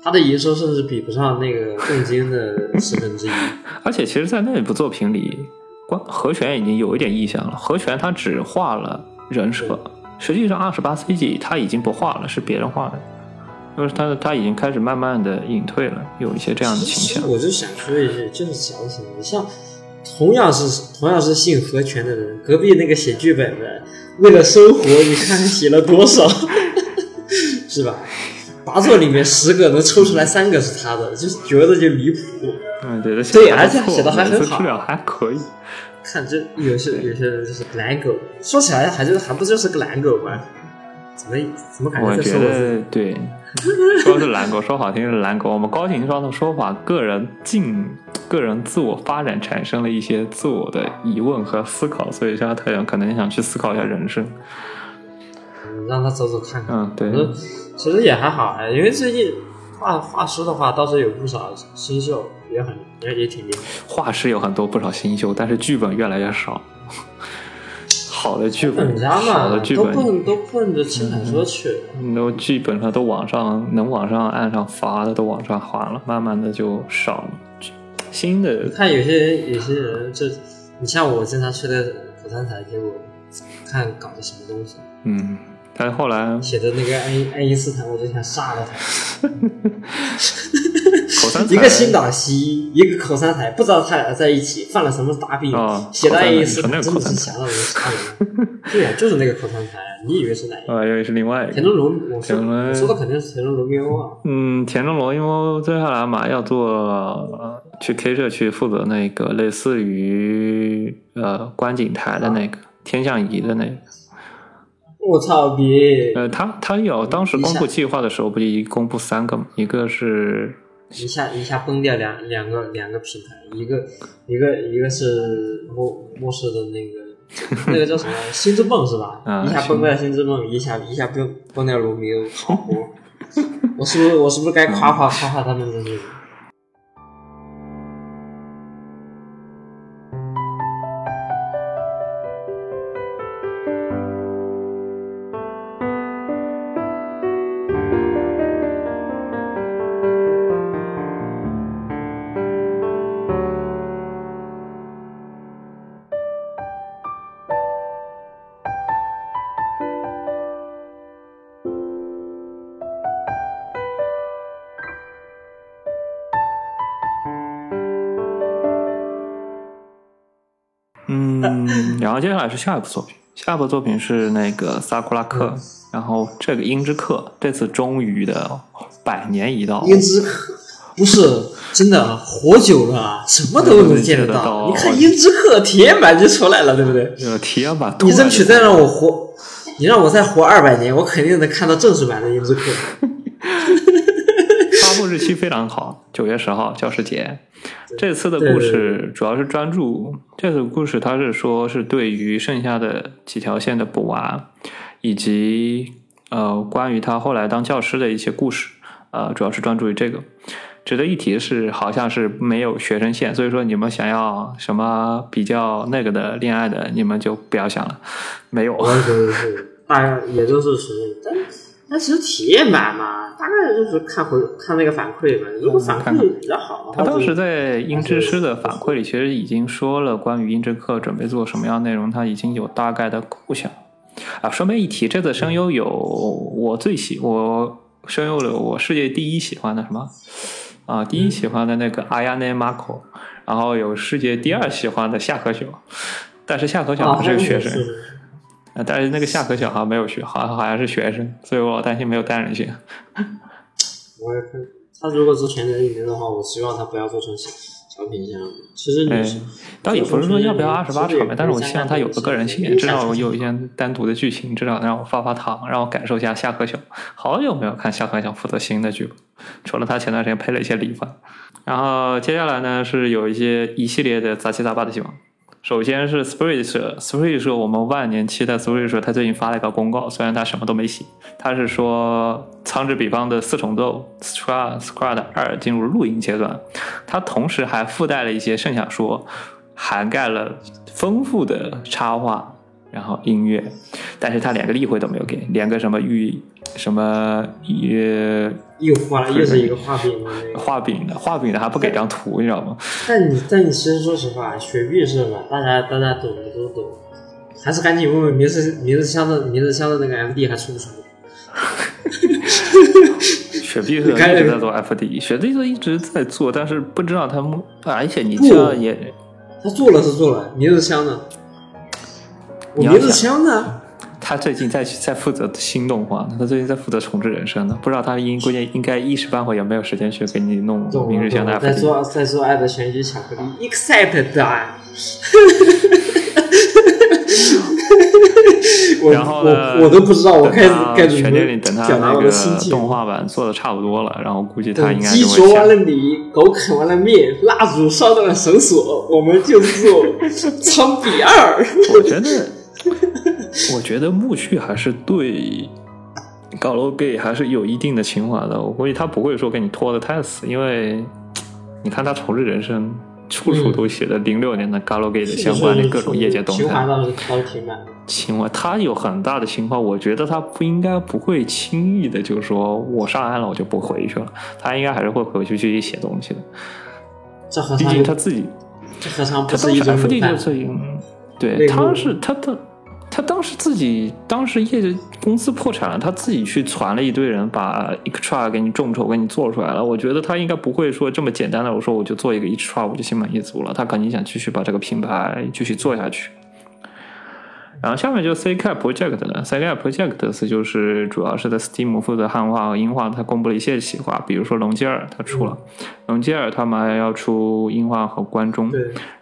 他的营收甚至比不上那个更金的十分之一。而且，其实，在那部作品里，关和弦已经有一点意向了。和弦他只画了人设，实际上二十八 CG 他已经不画了，是别人画的。就是他，他已经开始慢慢的隐退了，有一些这样的倾向。我就想说一句，就是矫情。像同样是同样是姓何权的人，隔壁那个写剧本的，为了生活，你看写了多少，是吧？八座里面十个能抽出来三个是他的，就是觉得就离谱。嗯，对的，对，而且写的还很好，质量还可以。看这有些有些人就是懒狗，说起来还就还不就是个懒狗吗？怎么怎么感觉？我觉得对。说是懒狗，说好听是懒狗。我们高情商的说法，个人进、个人自我发展产生了一些自我的疑问和思考，所以让太阳可能想去思考一下人生。让他走走看看。嗯，对。其实也还好哎，因为最近画画师的话，倒是有不少新秀，也很也也挺厉害。画师有很多不少新秀，但是剧本越来越少。好的剧本，好的剧本都奔都奔着青海说去了。都剧本上都往上能往上岸上发的都往上发了，慢慢的就少了。新的看有些人，有些人就你像我经常去的口三台，结果看搞的什么东西。嗯，但是后来写的那个爱爱因斯坦，我就想杀了他。口三一个新岛西，一个口三台，不知道他俩在一起犯了什么大病，写的爱因斯坦真的是想让人杀人。对呀，就是那个口三台，你以为是哪一个？啊，以为是另外一个。田中龙，我说我说的肯定是田中龙优啊。嗯，田中龙优接下来嘛要做去 K 社去负责那个类似于呃观景台的那个天象仪的那个。我操！别呃，他他有当时公布计划的时候，不就一公布三个吗？一个是一下一下崩掉两两个两个平台，一个一个一个是末末世的那个那个叫什么 星之梦是吧？一下崩掉星之梦，一下一下崩崩掉罗密欧，好活！我是不是我是不是该夸夸夸夸他们的那个？后接下来是下一部作品，下一部作品是那个萨库拉克，然后这个樱之客这次终于的百年一到，樱之客不是真的活久了，什么都能见得到。你看樱之客体验版就出来了，对不对？体验版，你争取再让我活，你让我再活二百年，我肯定能看到正式版的樱之客。日期非常好，九月十号教师节。这次的故事主要是专注，这次故事它是说是对于剩下的几条线的补完，以及呃关于他后来当教师的一些故事，呃主要是专注于这个。值得一提的是，好像是没有学生线，所以说你们想要什么比较那个的恋爱的，你们就不要想了，没有。对对对，大概也就是是，但但其实体验版嘛。大概就是看回看那个反馈吧。如果反看馈比较好他当时在音之师的反馈里，其实已经说了关于音之课准备做什么样内容，他已经有大概的构想。啊，顺便一提，这次声优有我最喜我声优了我世界第一喜欢的什么啊，第一喜欢的那个阿亚内马口，然后有世界第二喜欢的夏可久，但是夏可久不，是个学生，但是那个夏可久好像没有学，好像好像是学生，所以我担心没有单人线。我也看他如果是全年龄的话，我希望他不要做成小小品项目。其实哎女生，倒也不是说要不要二十八场呗，但是我希望他有个个人线，加至少我有一些单独的剧情，至少让我发发糖，让我感受一下夏可小。好久没有看夏可小负责新的剧了，除了他前段时间配了一些理发。然后接下来呢是有一些一系列的杂七杂八的新闻。首先是 Spirit，Spirit 社我们万年期待 Spirit 社，他最近发了一个公告，虽然他什么都没写，他是说《苍之彼方》的四重奏 Stra Squad 二进入录音阶段，它同时还附带了一些圣想说，涵盖了丰富的插画，然后音乐，但是他连个例会都没有给，连个什么预什么呃又画了又是一个画饼的那个。画饼的画饼的还不给张图，你知道吗？但你但你其实说实话，雪碧是吧？大家大家懂的都懂，还是赶紧问问名字名字箱的名字箱的那个 FD 还出不出？雪碧是一直在做 FD，雪碧社一直在做，但是不知道他们，而且你不这样也，他做了是做了，名字箱呢？我你要明日香呢？他最近在在负责新动画呢，他最近在负责重置人生呢，不知道他应估计应该一时半会也没有时间去给你弄明日香的在。做在做爱的全息巧克力，excited 啊！我然后呢，我我都不知道我该等他该怎么全年里等他那个。动画版做的差不多了，然后估计他等应该鸡啄完了米，狗啃完了面，蜡烛烧到了绳索，我们就做 仓比二。我觉得，我觉得木须还是对高楼 gay 还是有一定的情怀的。我估计他不会说给你拖得太死，因为你看他重置人生，处处都写的零六年的高楼 gay 的相关的各种业界动态。情怀倒是倒是挺满。情怀，他有很大的情怀，我觉得他不应该不会轻易的就说我上岸了，我就不回去了，他应该还是会回去继续写东西的。毕这何尝竟他自己这何尝不他当时是一种 F D 就？是，对，他是他的，他当时自己当时业公司破产了，他自己去攒了一堆人把 Extra 给你众筹给你做出来了。我觉得他应该不会说这么简单的，我说我就做一个 Extra 我就心满意足了。他肯定想继续把这个品牌继续做下去。然后下面就 C Cap Project 了，C Cap Project 是就是主要是在 Steam 负责汉化和英化，它公布了一些企划，比如说龙基尔它出了，龙基尔他们还要出英化和关中，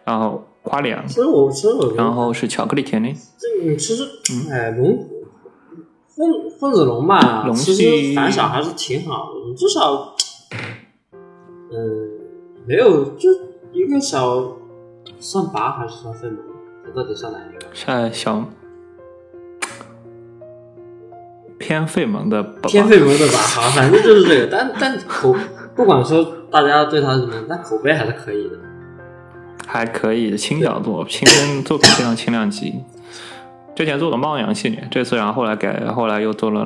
然后夸两，其实我其实我然后是巧克力甜的，这嗯，其实哎，龙混混子龙吧，龙其实反响还是挺好的，你至少嗯，没有就一个小算拔还是算费蒙？它到底算哪一个？算小偏费蒙的偏费蒙的吧，好，反正就是这个。但但口不管说大家对他怎么样，但口碑还是可以的。还可以的轻小作，轻作品非常轻量级。之前做的猫阳系列，这次然后后来改，后来又做了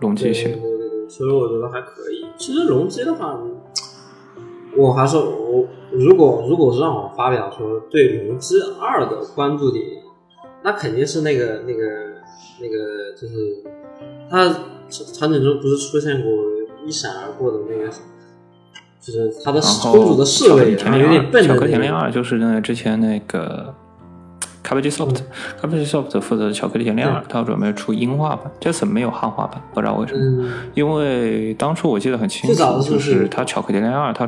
龙对基系列。对对对，所以我觉得还可以。其实龙机的话，我还是我如果如果是让我发表说对龙机二的关注点，那肯定是那个那个那个就是它场景中不是出现过一闪而过的那个，就是他的然后公主的侍巧克卫，然后有力甜恋二，点笨的巧克力甜恋。二就是那个之前那个 Cabbage Soft，Cabbage Soft 负责巧克力甜恋二，他准备出英化版，这次没有汉化版，不知道为什么。嗯，因为当初我记得很清最早楚，的时候就是他巧克力恋爱，它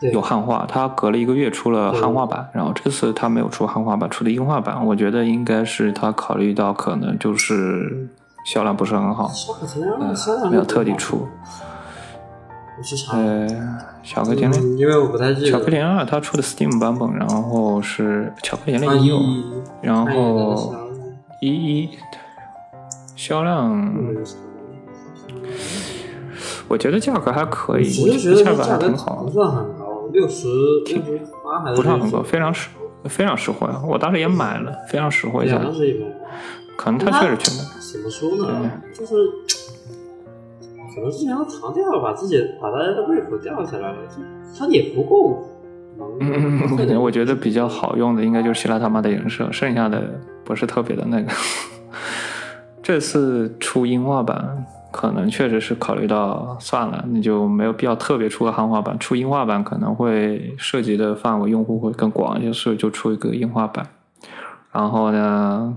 对有汉化，他隔了一个月出了汉化版，然后这次他没有出汉化版，出的英化版，我觉得应该是他考虑到可能就是销量不是很好，小可甜恋呃二销量没有特地出。我去查，呃，巧克力因为我不太记得。巧克力恋爱它出的 Steam 版本，然后是巧克力甜啊恋一有，一，然后一一销量，嗯我觉得价格还可以，我觉得价格还挺好不。算很高，六十六十八还是不算很高，非常实，非常实惠。我当时也买了，非常实惠。可能他确实缺的。怎么说呢？就是可能之前的糖掉了，把自己把大家的胃口吊起来了，就他也不够可能，我觉得比较好用的应该就是希腊他妈的人设，剩下的不是特别的那个。这次出英化版，可能确实是考虑到算了，那就没有必要特别出个汉化版。出英化版可能会涉及的范围用户会更广一些，所以就出一个英化版。然后呢，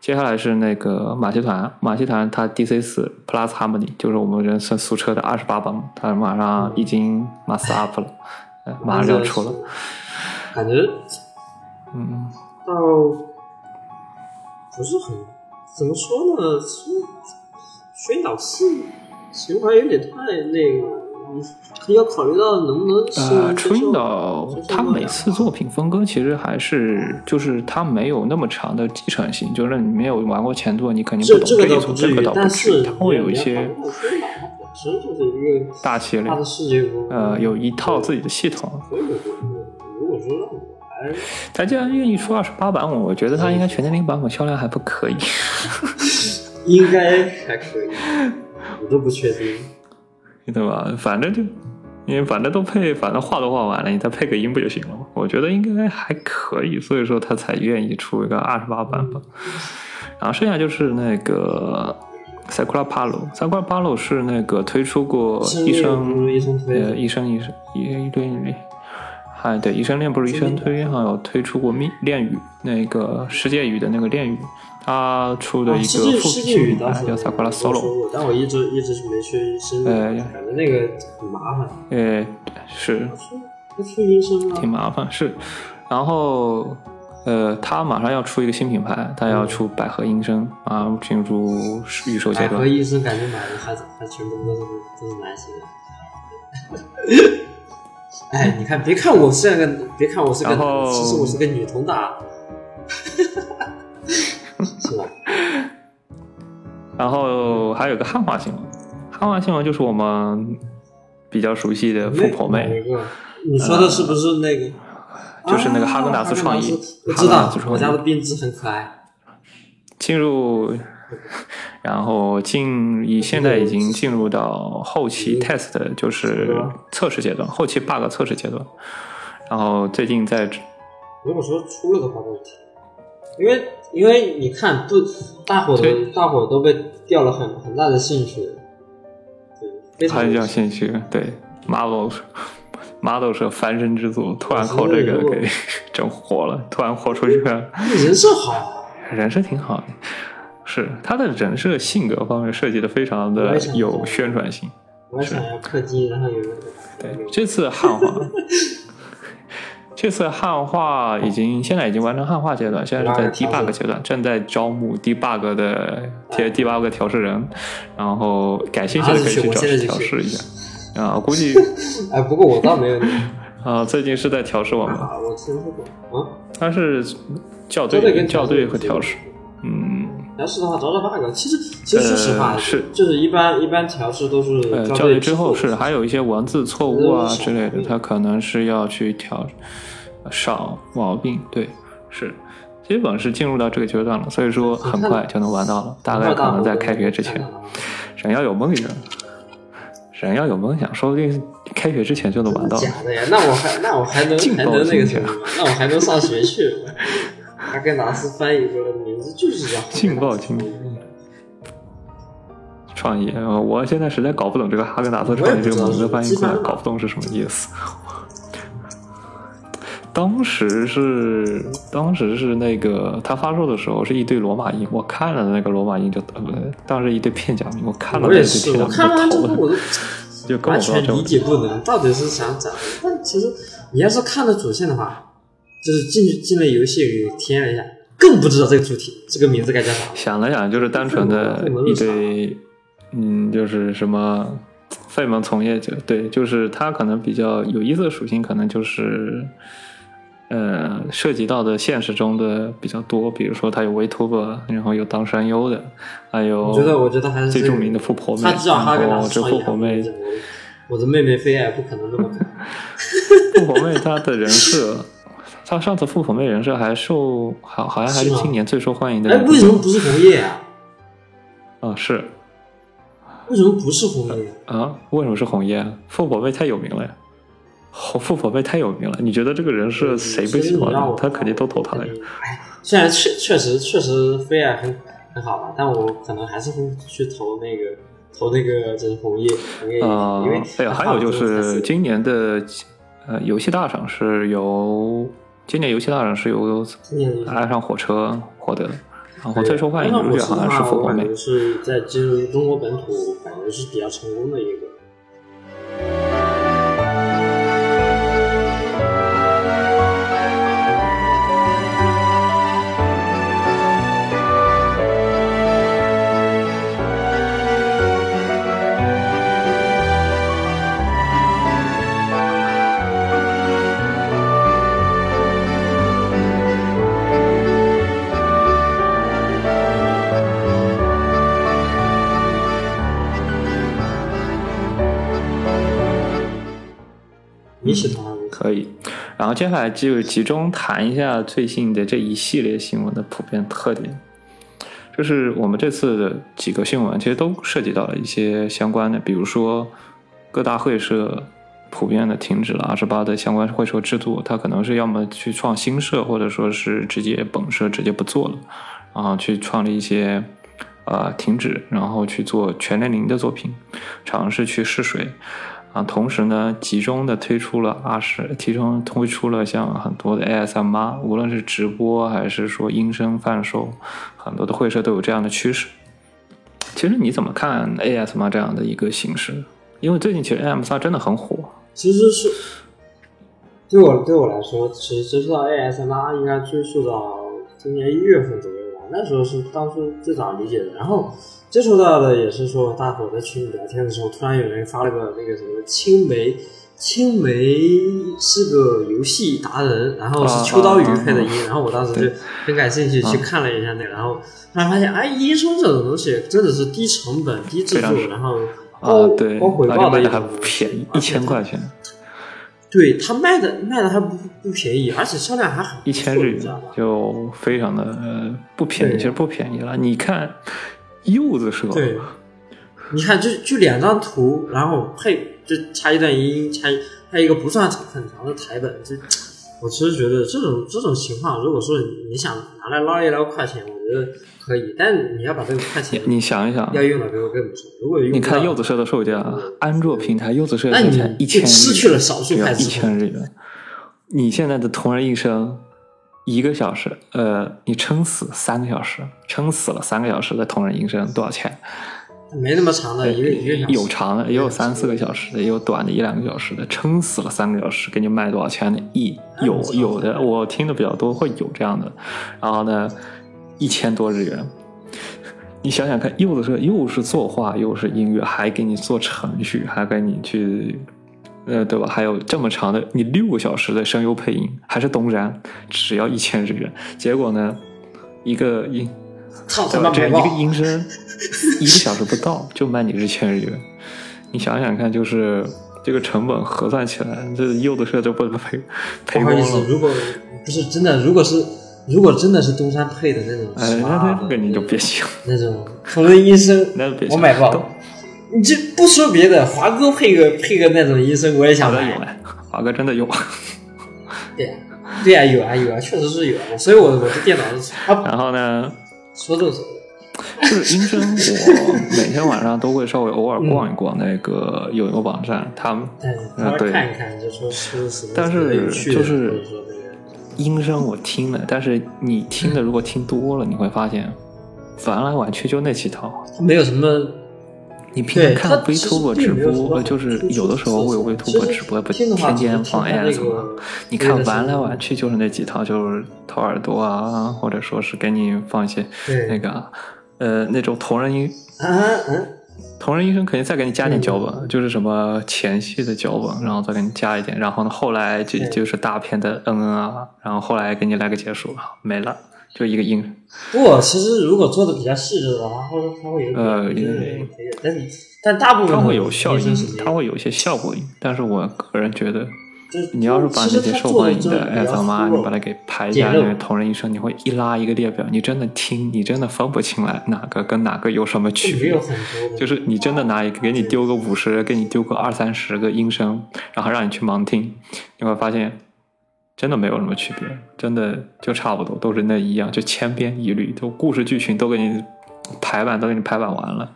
接下来是那个马戏团，马戏团它 DC 四 Plus Harmony 就是我们人生俗车的二十八版，它马上已经 Master Up 了，呃马上就要出了。感觉嗯，到不是很怎么说呢？是宣导器情怀有点太那个，你要考虑到能不能是呃，春岛他每次作品风格其实还是就是他没有那么长的继承性，就是你没有玩过前作，你肯定不懂这这个倒不至于这个，倒不但至于，是它会有一些大系列呃，有一套自己的系统。他既然愿意出二十八版，我觉得他应该全年龄版本销量还不可以。应该还可以，我都不确定。对吧？反正就，因为反正都配，反正画都画完了，你再配个音不就行了吗？我觉得应该还可以，所以说他才愿意出一个二十八版本。然后剩下就是那个 Sakura Palo，Sakura Palo 是那个推出过一生医生推呃一生一生一一对一，还对一生恋不是一生推，还有推出过蜜恋语那个世界语的那个恋语，他出的一个副世界曲语当时叫 Sakura Solo。但我一直一直是没去深入，呃感觉那个很麻烦。哎，是他出医生挺？麻烦，是。然后，呃，他马上要出一个新品牌，他要出百合音声，马上进入预售阶段百合。医生感觉买的还还全部都是都是男性的。哎，你看，别看我是个，别看我是个其实我是个女同打，是吧？然后还有个汉化新闻，汉化新闻就是我们比较熟悉的富婆妹，你说的是不是那个？就是那个哈根达斯啊创意我知道我家的编织很可爱。进入，然后进以现在已经进入到后期 test，就是测试阶段，后期 bug 测试阶段。然后最近在如果说出了的话，因为因为你看，不，大伙对。的大伙都被吊了很很大的兴趣，对，非常还比较兴趣，对，model。Marvel 是翻身之作，突然靠这个给整火了，突然火出去了。人设好，人设挺好的，是他的人设性格方面设计的非常的有宣传性。我想要氪金，然后有那个对，这次汉化，这次汉化已经现在已经完成汉化阶段，现在是在 debug 阶段，正在招募 debug 的调 debug 调试人，然后感兴趣的可以去找调试一下。啊，我估计，哎，不过我倒没有，啊，最近是在调试我们，啊，我听说过，啊，他是校对校对和调试调试，的话找找 bug，其实其实说实话，呃是就是一般一般调试都是呃，校校对之之后是还有一些文字错误啊嗯之类的，它可能是要去调少毛病。对，是基本是进入到这个阶段了，所以说很快就能玩到了，大概可能在开学之前。人要有梦想，人要有梦想，说不定开学之前就能玩到。假的呀？那我还那我还能还能那个什么？那我还能上学去？哈根达斯翻译过来的名字就是叫劲爆劲爆创意，呃我现在实在搞不懂这个哈根达斯创意这个名字翻译过来，搞不懂是什么意思。当时是当时是那个他发售的时候是一堆罗马音，我看了那个罗马音就呃，当时一堆片假名，我看了那堆我也是，片假我看完之后我都就跟我完全理解不能，到底是想咋的？但其实你要是看了主线的话，就是进去进了游戏里体验了一下，更不知道这个主题这个名字该叫啥。想了想，就是单纯的一堆，嗯，就是什么费蒙从业者，对，就是他可能比较有意思的属性，可能就是，呃，涉及到的现实中的比较多，比如说他有 Vtuber，然后有当山优的，还有我觉得，我觉得还是最著名的富婆妹，他知道哈根达然后这斯富婆妹，我的妹妹菲爱不可能那么。富婆妹她的人设。她上次富婆妹人设还受好，好像还是今年最受欢迎的哎，为什么不是红叶啊？啊、是，为什么不是红叶？啊，为什么是红叶？富宝贝太有名了呀！红富宝贝太有名了，你觉得这个人是谁不喜欢的？他肯定都投他呀。哎，虽然确确实确实飞儿很很好吧，但我可能还是会去投那个投那个就是红叶红叶，因为哎呀，还有就是今年的呃游戏大赏是由今年游戏大赏是由爱上火车获得的。然后最受欢迎的好像是复活美，是在进入中国本土，感觉是比较成功的一个。然后接下来就集中谈一下最近的这一系列新闻的普遍特点。就是我们这次的几个新闻，其实都涉及到了一些相关的，比如说各大会社普遍的停止了二十八的相关会社制度，它可能是要么去创新社，或者说是直接本社直接不做了，然后去创立一些呃停止，然后去做全年龄的作品，尝试去试水。啊，同时呢，集中的推出了二十，其中推出了像很多的 ASMR，无论是直播还是说音声贩售，很多的会社都有这样的趋势。其实你怎么看 ASMR 这样的一个形式？因为最近其实 ASMR 真的很火。其实是对我对我来说，其实接触到 ASMR 应该追溯到今年一月份左右吧，那时候是当初最早理解的，然后。接触到的也是说，大伙在群里聊天的时候，突然有人发了个那个什么青梅，青梅是个游戏达人，然后是秋刀鱼配的音，然后我当时就很感兴趣去看了一下那个，然后突然发现，哎，音声这种东西真的是低成本、低制作，然后高高回报的一种，便宜一千块钱，对他卖的卖的还不不便宜，而且销量还很一千日元，就非常的不便宜，其实不便宜了，你看。柚子社，对，你看，就就两张图，然后配就插一段音，插插一个不算很长的台本，就我其实觉得这种这种情况，如果说你想拿来捞一捞快钱，我觉得可以，但你要把这个快钱，你想一想，要用的给我更不错。如果你看柚子社的售价，安卓平台柚子社那你一千失去了少数派一千日元，你现在的同人一生。一个小时，呃，你撑死三个小时，撑死了三个小时的同人音声多少钱？没那么长的，一个一个小时有长的，也有三四个小时的，也有短的一两个小时的，撑死了三个小时，给你卖多少钱的？一有有的，我听的比较多，会有这样的。然后呢，一千多日元，你想想看，又是又是作画，又是音乐，还给你做程序，还给你去。呃，对吧？还有这么长的，你六个小时的声优配音，还是东山，只要一千日元。结果呢，一个音，对吧？这一个音声，一个小时不到就卖你一千日元。你想想看，就是这个成本核算起来，这柚子社就不赔赔光了。不好意思，如果不是真的，如果是如果真的是东山配的那种，哎，那那个你就别想那种同人音声，我买不到。你这不说别的，华哥配个配个那种医生，我也想买。华哥真的有。对呀，对呀，有啊有啊，确实是有。啊。所以我我的电脑是。然后呢？说着说着，就是音声，我每天晚上都会稍微偶尔逛一逛那个有一个网站，他们对看一看，就说是什么。但是就是音声我听了，但是你听的如果听多了，你会发现玩来玩去就那几套，没有什么。你平时看 Vtuber 直播，就是有的时候会有 Vtuber 直播，不天天放 AS 吗？你看玩来玩去就是那几套，就是掏耳朵啊，或者说是给你放一些那个呃那种同人音，同人医生肯定再给你加点脚本，就是什么前戏的脚本，然后再给你加一点，然后呢后来就就是大片的嗯嗯啊，然后后来给你来个结束，没了。就一个音，不其实如果做的比较细致的话，或者它会有呃，但但大部分它会有效音，它会有一些效果音。但是我个人觉得，你要是把那些受欢迎的 SMR，你把它给给排一下同人医生，你会一拉一个列表，你真的听，你真的分不清来哪个跟哪个有什么区别就是你真的拿一个给你丢个五十，给你丢个二三十个音声，然后让你去盲听，你会发现真的没有什么区别，真的就差不多，都是那一样，就千篇一律，就故事剧情都给你排版都给你排版完了。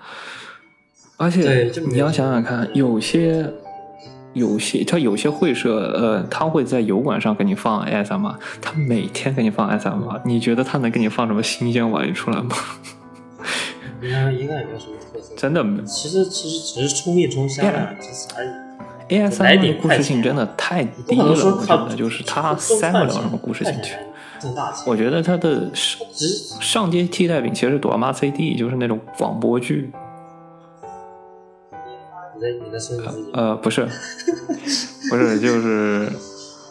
而且你要想想看，有些有些他有些会社，呃，他会在油管上给你放 ASMR，他每天给你放 ASMR，你觉得他能给你放什么新鲜玩意出来吗？应该应该也没有什么特色。真的没。其实其实只是冲一冲香啊，其实而已。来点的故事性真的太低了，我觉得就是它塞不了什么故事进去。我觉得它的上上街替代品其实是朵妈 CD，就是那种广播剧。呃，不是，不是，就是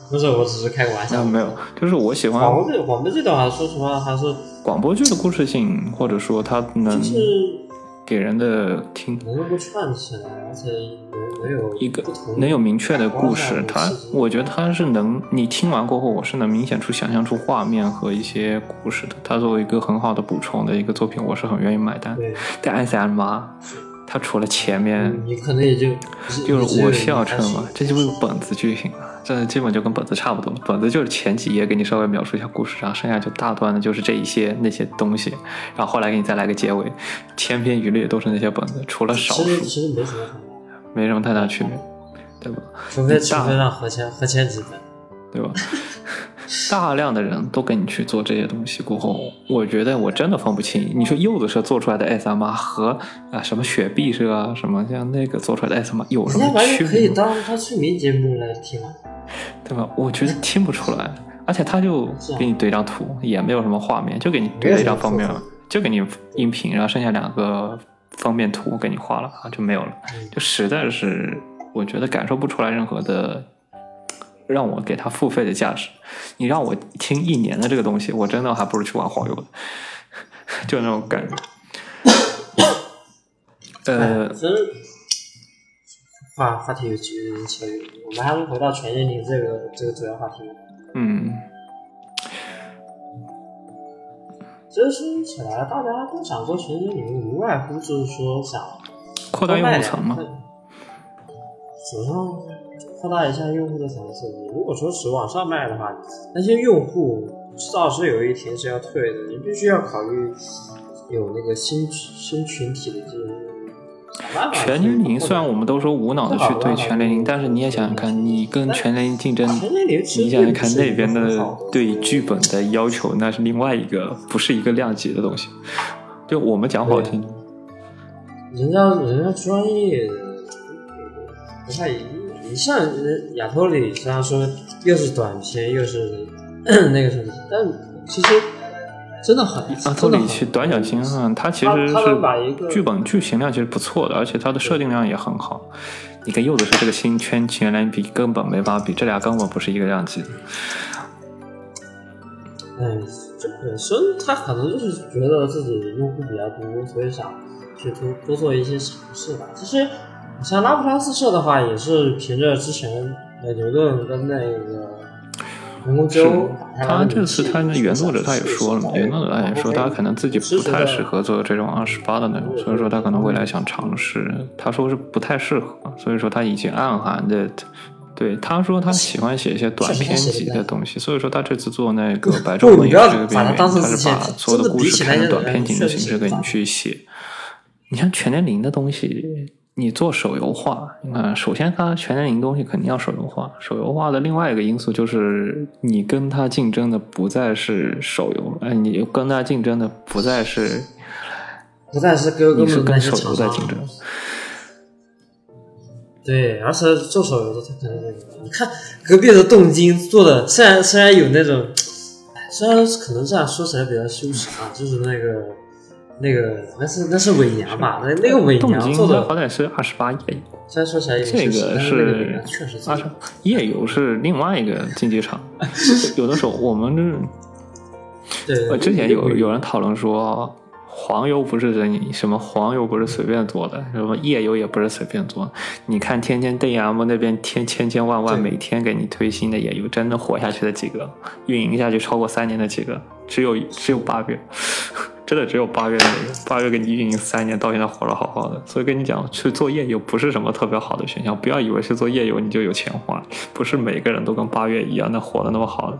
不是，我只是开个玩啊，笑。没有，就是我喜欢广播剧，广播剧的话，说实话还是广播剧的故事性，或者说它能就是给人的听能够串起来，而且一个能有明确的故事，它我觉得它是能，你听完过后，我是能明显出想象出画面和一些故事的。它作为一个很好的补充的一个作品，我是很愿意买单。对，但 SMR，它除了前面你可能也就就是我笑称嘛嘛，，这就是本子剧情啊，这基本就跟本子差不多了。本子就是前几页给你稍微描述一下故事，然后剩下就大段的就是这一些那些东西，然后后来给你再来个结尾，千篇一律都是那些本子，除了少其实数其实没什么没什么太大区别，对吧？除非除大非让何谦何谦几分，对吧？大量的人都跟你去做这些东西过后，我觉得我真的分不清。你说柚子社做出来的 SMR 和啊什么雪碧社啊什么像那个做出来的 SMR 有什人家完么区别可以？当他催眠节目来听啊。对吧？我觉得听不出来，而且他就给你对张图，也没有什么画面，就给你怼了一张封面就给你音频，然后剩下两个封面图给你画了啊，就没有了。嗯就实在是我觉得感受不出来任何的让我给他付费的价值。你让我听一年的这个东西，我真的还不如去玩黄油的，就那种感觉。呃哎，其实话话题有几有点扯远，我们还是回到全年龄这个这个主要话题。嗯，其实说起来，大家都想做全职，你们，无外乎就是说想扩大用卖户层嘛。两份首先扩大一下用户的层次。你如果说只往上卖的话，那些用户迟早是有一天是要退的，你必须要考虑有那个新新群体的这种想办法去全年龄虽然我们都说无脑的去对全年龄，但是你也想想看，你跟全年龄竞争，你想想看那边的对剧本的要求，那是另外一个，不是一个量级的东西。就我们讲好听，人家人家专业不太一样。你像人亚托里，虽然说又是短片又是 那个什么，但其实真的很阿托里奇短小精悍，它其实是剧本剧情量其实不错的，而且它的设定量也很好。你跟柚子是这个新圈全年比，根本没法比，这俩根本不是一个量级的。嗯，这本身他可能就是觉得自己用户比较多，所以想去多多做一些尝试吧。其实像拉普拉斯社的话，也是凭着之前呃牛顿跟那个是他这次他的原作者他也说了嘛，原作者他也说他可能自己不太适合做这种二十八的内容，所以说他可能未来想尝试，他说是不太适合，所以说他已经暗含的。对，他说他喜欢写一些短篇集的东西，所以说他这次做那个《白昼梦也不你不要是这个边缘，他是把所有的故事变成短篇集的形式给你去写。你像全年龄的东西，你做手游化，你看，首先它全年龄东西肯定要手游化。手游化的另外一个因素就是，你跟它竞争的不再是手游，哎，你跟它竞争的不再是 不再是哥哥你是跟手游在竞争。对，而且做手游的他可能那个，你看隔壁的动金做的，虽然虽然有那种，哎虽然可能这样说起来比较羞耻啊，就是那个那个那是那是伪娘吧？那那个伪动娘做静它好，歹是二十八页，虽然说起来有这个是确实做的二十页游是另外一个竞技场。有的时候我们 之前有有人讨论说，黄油不是人什么黄油不是随便做的，什么页游也不是随便做的。你看天天 DM 那边天千千万万每天给你推新的页游，真的活下去的几个，运营下去超过三年的几个，只有只有八月，真的只有八月那个，八月跟你运营三年，到现在活得好好的。所以跟你讲，去做夜游不是什么特别好的选项，不要以为去做夜游你就有钱花，不是每个人都跟八月一样能活得那么好的。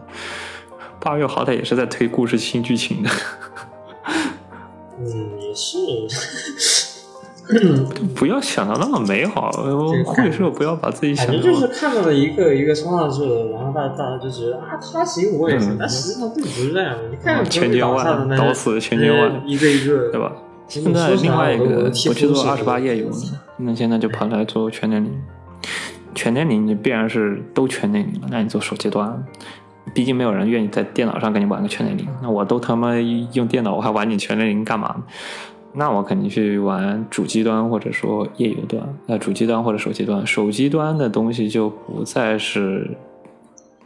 八月好歹也是在推故事新剧情的。嗯，也是，不要想的那么美好，个会社不要把自己想的感觉就是看到了一个一个冲上去了，然后大大家就觉得啊，他行我也行，嗯但实际上并不是这样的。你看千千万上的那刀死千千万一个一个，对吧？现在另外一个我去做二十八页游呢，那现在就跑来做全年龄。全年龄你必然是都全年龄了，那你做手机端，毕竟没有人愿意在电脑上跟你玩个全年龄。那我都他妈用电脑，我还玩你全年龄干嘛？那我肯定去玩主机端或者说页游端，呃，主机端或者手机端。手机端的东西就不再是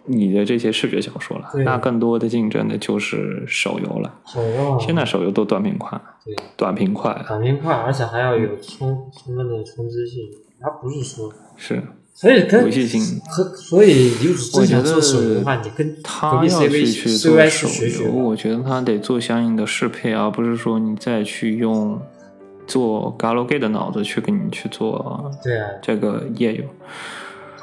你的这些视觉小说了，那更多的竞争的就是手游了。手游现在手游都短平快，对短平快短平快，而且还要有充充分的冲击性，它不是说，是所以跟游戏性。和所以你如果我觉得真想做手游的话，你跟他要去去做手游。我觉得他得做相应的适配，而不是说你再去用做 Galgame 的脑子去给你去做对啊，这个页游。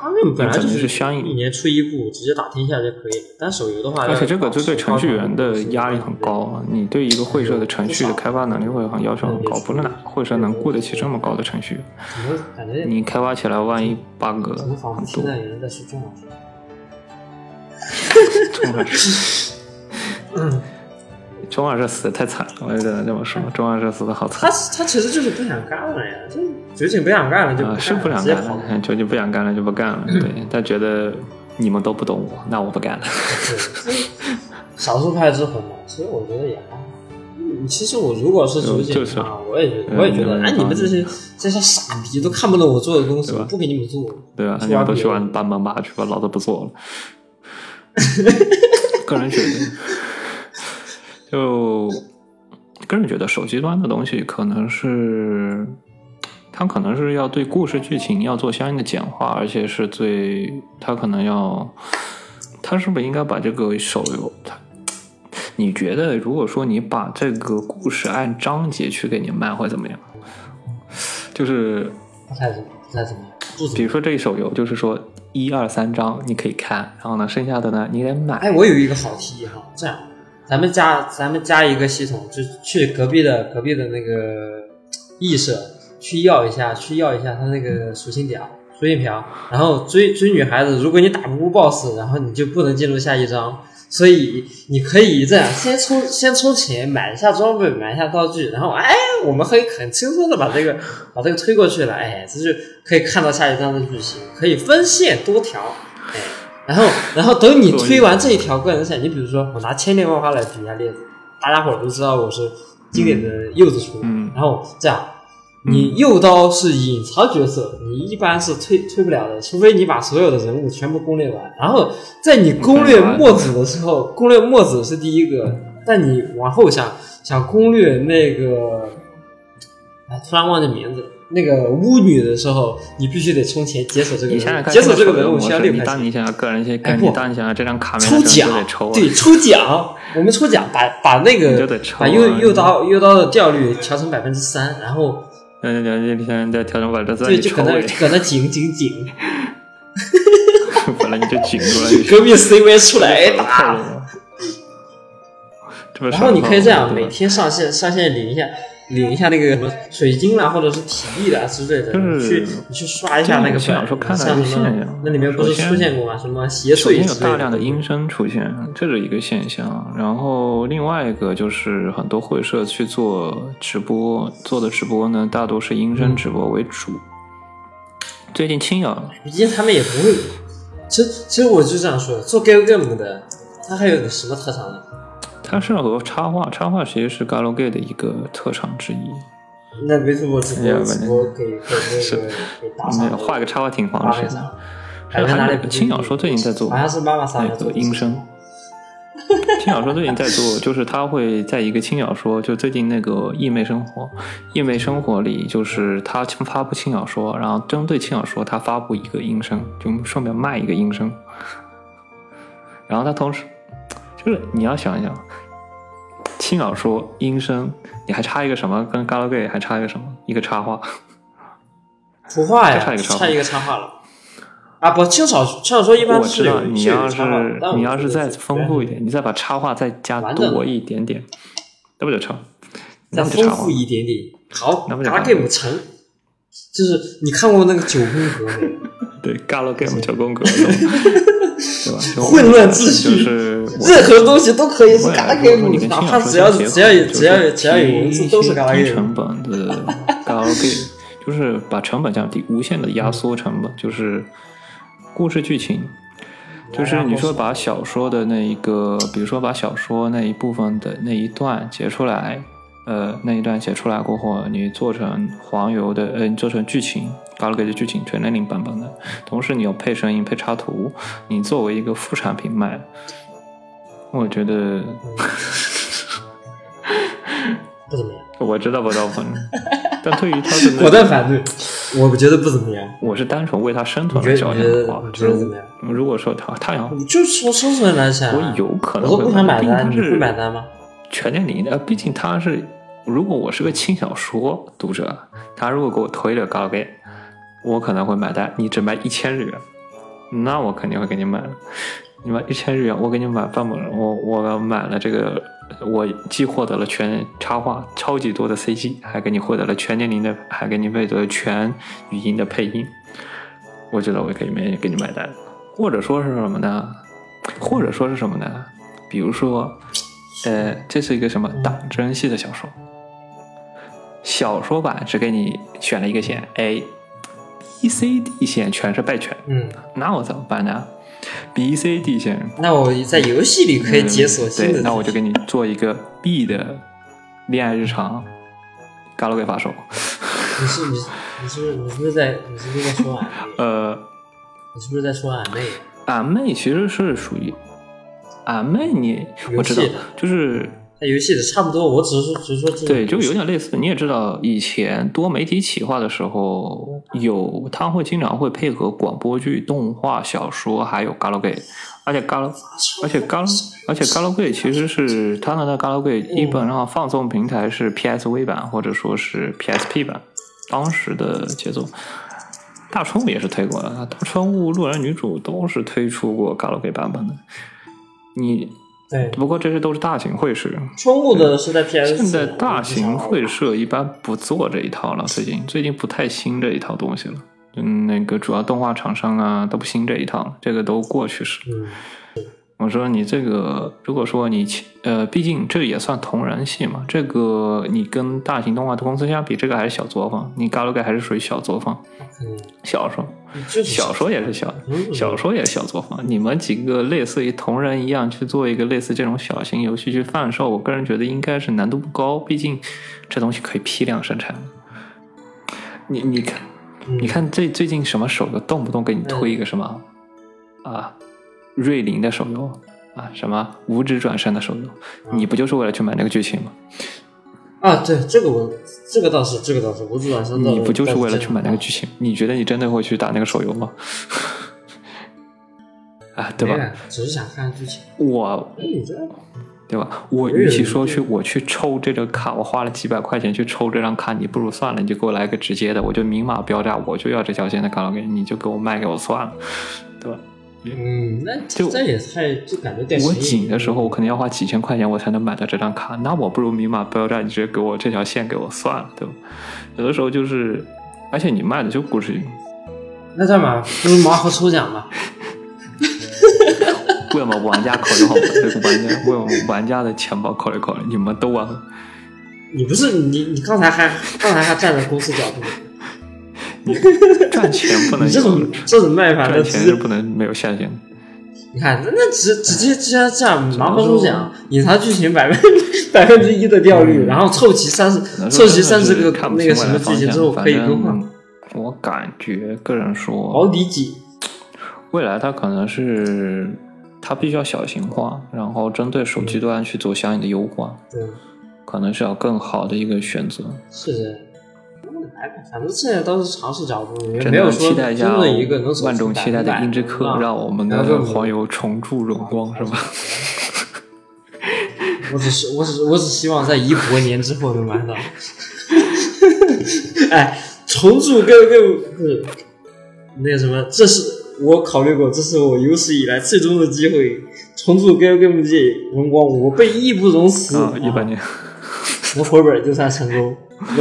他们本来就是相应一年出一部，直接打天下就可以了。但手游的话，而且这个就对程序员的压力很高啊！你对一个会社的程序的开发能力会很要求很高，不是哪个会社能雇得起这么高的程序你开发起来万一 bug 很多现，在有人在说中文？中二社，嗯，中二社死的太惨了，我也只能这么说，中二社死的好惨他他其实就是不想干了呀，就酒井不想干了就啊！是不想直接跑干了，究竟不想干了就不干了。对，他觉得你们都不懂我，那我不干了。对，少数派之魂嘛，其实我觉得也还好。嗯，其实我如果是酒井就是的话，我也觉得，嗯我也觉得，嗯哎，你们这些这些傻逼都看不懂我做的东西，我不给你们做。对吧？去你们都去玩别的玩搬门吧去吧，老子不做了。个人觉得，就个人觉得手机端的东西可能是，它可能是要对故事剧情要做相应的简化，而且是最，它可能要，它是不是应该把这个手游它？你觉得，如果说你把这个故事按章节去给你卖，会怎么样？就是不太怎么，不太怎么样，不怎么比如说这一手游，就是说一二三章你可以看，然后呢，剩下的呢你得买。哎，我有一个好提议哈，这样，咱们加咱们加一个系统，就去隔壁的隔壁的那个异社 去要一下，去要一下他那个属性表、属性条，然后追追女孩子，如果你打不过 BOSS，然后你就不能进入下一章。所以你可以这样，先充先充钱买一下装备，买一下道具，然后哎，我们可以很轻松的把这个把这个推过去了，哎，这就可以看到下一章的剧情，可以分线多条，哎，然后 然后等你推完这一条个人线，你比如说我拿千变万化来举一下例子，大家伙都知道我是经典的柚子厨，嗯然后这样。你右刀是隐藏角色，你一般是推推不了的，除非你把所有的人物全部攻略完。然后在你攻略墨子的时候，攻略墨子是第一个，但你往后想想攻略那个，哎，突然忘记名字，那个巫女的时候，你必须得充钱解锁这个人物，你想想看，解锁这个人物需要六块钱。你当你想要个人先，哎不你当你想要这张卡面抽的时候抽啊，对，抽奖，我们抽奖把把那个把右右刀右刀的掉率调成百分之三，然后嗯，你你现在调整把这算对，你就可抽位，能就可能紧紧紧，本来你就紧过来，隔壁 CV 出来哎太打，然后你可以这样每天上线上线领一下领一下那个什么水晶啦，或者是体力啦之类的，你去你去刷一下那个这种本，小时候看到像什么一个现象那里面不是出现过吗？什么邪首先有大量的东西音声出现，这是一个现象。然后另外一个就是很多会社去做直播，做的直播呢，大多是音声直播为主。最近青瑶毕竟他们也不会。其实其实我就这样说，做 Gal Game 的，他还有什么特长呢？它是和插画，插画其实是 Galgame 的一个特长之一。那微博直哎呀播直播可以可以是那个 画个插画挺花方式为啥的。？还有感觉哪里不还有青鸟说最近在做好像是妈妈桑那个音声，轻小说最近在做，就是他会在一个轻小说，就最近那个《异妹生活》，《异妹生活》里就是他发布轻小说，然后针对轻小说他发布一个音声，就顺便卖一个音声。然后他同时就是你要想一想，轻小说音声，你还差一个什么？跟 Galgame 还差一个什么？一个插画。图画呀，差一个插画差一个插画了。啊，不，青草青草说一般我知道是你要是你要是再丰富一点，你再把插画再加多一点点，那不就成？再丰富？一点点。好那不就，Gar Game 成，就是你看过那个九宫格没有？对，Galgame 九宫格，对吧？就混乱秩序就是 任何东西都可以是未 Gar 来如果你 Game，跟哪怕只要相结合只要有只要有只要有文字都是低 Gar 低 Game。成本的 Galgame，就是把成本降低，无限的压缩成本，就是故事剧情。就是你说把小说的那一个，比如说把小说那一部分的那一段截出来，呃，那一段写出来过后，你做成黄油的，呃，你做成剧情，高了个的剧情全年龄版本的，同时你要配声音、配插图，你作为一个副产品卖，我觉得 不怎么样，我知道不到分，但对于他的那果断反对，我觉得不怎么样。我是单纯为他生存的话，你觉得怎么样？如果说他他想，你就说生存来讲，我有可能我都不想买单，你会买单吗？全年龄的，毕竟他是，如果我是个轻小说读者，他如果给我推了高给，我可能会买单。你只卖一千日元，那我肯定会给你买了。你买一千日元，我给你买半本，我我买了这个，我既获得了全插画超级多的 CG，还给你获得了全年龄的，还给你配得全语音的配音，我觉得我可以没给你买单。或者说是什么呢？或者说是什么呢？比如说，呃，这是一个什么党争系的小说，小说版只给你选了一个线 A。B、C、D 线全是败犬，嗯，那我怎么办呢？B、C、D 线那我在游戏里可以解锁新的嗯对，那我就给你做一个 B 的恋爱日常，嘎罗给发售。你是你你是不是你是不是在你是不是在说俺妹？呃，你是不是在说俺妹？俺妹其实是属于俺妹你，我知道就是在游戏的差不多，我只是说只是说这对，就有点点类似。你也知道，以前多媒体企划的时候，有他会经常会配合广播剧、动画、小说，还有 Galgame，而且 Gal，而且 Gal，而且 Galgame 其实是他的那 Galgame 基本上放送平台是 PSV 版或者说是 PSP 版，当时的节奏。大春物也是推过的，大春物、路人女主都是推出过 Galgame 版本的。你对不过这些都是大型会社，春物的是在 PS，现在大型会社一般不做这一套了，最近最近不太兴这一套东西了。嗯，那个主要动画厂商啊都不兴这一套了，这个都过去式。嗯我说你这个，如果说你呃，毕竟这也算同人系嘛，这个你跟大型动画的公司相比，这个还是小作坊，你 Galgame 还是属于小作坊，嗯，小说小说也是小嗯。小说也是小作坊，你们几个类似于同人一样去做一个类似这种小型游戏去贩售，我个人觉得应该是难度不高，毕竟这东西可以批量生产。你你看，嗯。你看最最近什么手游动不动给你推一个什么、啊，瑞麟的手游啊，什么五指转身的手游，你不就是为了去买那个剧情吗？啊，对这个我这个倒是这个倒是，五指转身你不就是为了去买那个剧情？你觉得你真的会去打那个手游吗？啊，对吧？只是想看剧情。我对吧？我与其说去我去抽这个卡，我花了几百块钱去抽这张卡，你不如算了，你就给我来个直接的，我就明码标价，我就要这条线的卡拉给你就给我卖给我算了，对吧？嗯，那就这也太就感觉点我紧的时候，我可能要花几千块钱我才能买到这张卡，那我不如明码标价，你直接给我这条线给我算了，对吧？有的时候就是，而且你卖的就故事，那这样 吧，不如盲盒抽奖吧。为我们玩家考虑好吗？这个玩家为我们玩家的钱包考虑考虑，你们都玩。你不是你你刚才还刚才还站在公司角度，赚钱不能你这种，这种卖法，赚钱是不能没有下限的。你看，那那直直接直接这样盲盒抽奖，隐藏剧情百分 百分之一的掉率，然后凑齐三十凑齐三十个那个什么剧情之后可以更换我感觉个人说，保底几。未来它可能是它必须要小型化，然后针对手机端去做相应的优化，对，可能是要更好的一个选择。是的。来吧，反正现在都是尝试角度，也没有说真的一个能手万众期待的音之客客，让我们的黄油重铸荣光，是吧？我只是，我只，我只希望在一百年之后能买到。哎，重铸 QQ 不是那个什么，这是我考虑过，这是我有史以来最终的机会。重铸 QQ 界荣光，我辈义不容辞。啊，一百年，能回本就算成功。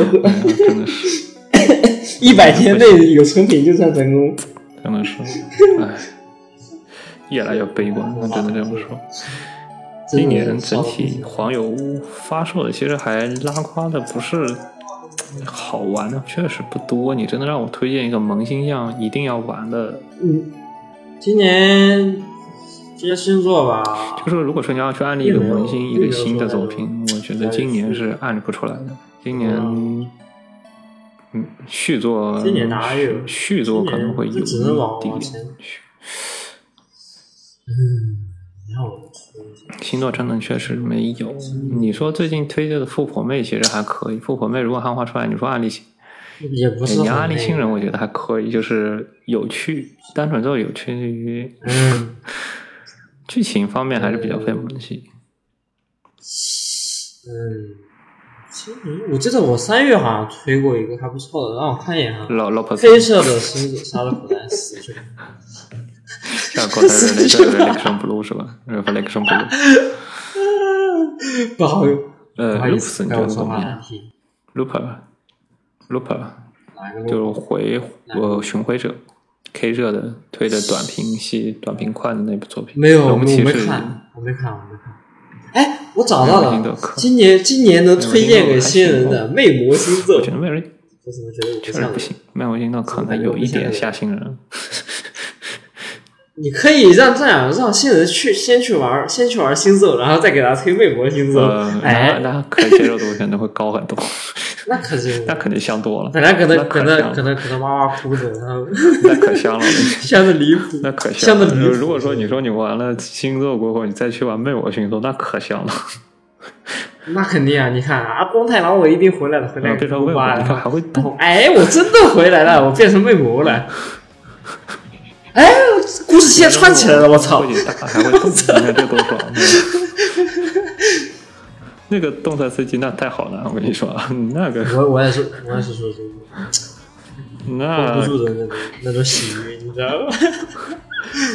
真的是，一百天内有成品就算成功。真的是，哎，越来越悲观，那真的这么说。今年整体黄油发售的其实还拉胯的不是好玩的，确实不多。你真的让我推荐一个萌新项一定要玩的，嗯，今年这些新作吧，就是如果说你要去安利一个萌新一个新的作品，我觉得今年是安利不出来的。今年，嗯，续作，今年哪有续作可能会有星座真的确实没有。你说最近推荐的富婆妹其实还可以，富婆妹如果汉化出来，你说案例新，也不是。你案例新人，我觉得还可以，就是有趣，单纯做有趣于。嗯。剧情方面还是比较费萌系。嗯。我记得我三月好像推过一个还不错的，让我看一眼啊。老老婆。黑色的狮子杀了苦难死 是吧？呃，雷克胜 blue。不好用。呃，loops 你叫什么？looper，looper，就是回呃巡回者，K 热的推的短平系、短平快的那部作品。没有，我没看，我没看，我没看。哎，我找到了，今年今年能推荐给新人的《魅魔星座》。我觉得魅人，我怎么觉得确实不行？魅魔星座可能有一点吓新人。你可以让这样，让新人去先去玩，先去玩星座，然后再给他推魅魔星座。哎，那可接受度可能会高很多。那可是，那肯定香多了。本来可能可能可能可能哇哇哭着，那可香了，香的离谱。那可香的离谱。如果说你说你玩了星座过后，你再去玩魅魔星座，那可香了。那肯定啊！你看啊，光太郎我一定回来了，回来变成魅魔，你看还会动。哎，我真的回来了，我变成魅魔了。哎，故事线串起来了，我操！还会动，你看这多爽！那个动态 CG 那太好了，我跟你说，那个我我也是我也是说这个，那不住的那种那种喜悦，你知道吗？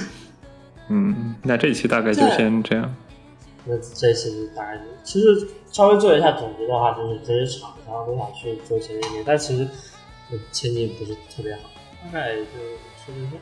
嗯，那这一期大概就先这样。那这一期大概就其实稍微做一下总结的话，就是这些厂商都想去做前景，但其实前景不是特别好，大概就说这些。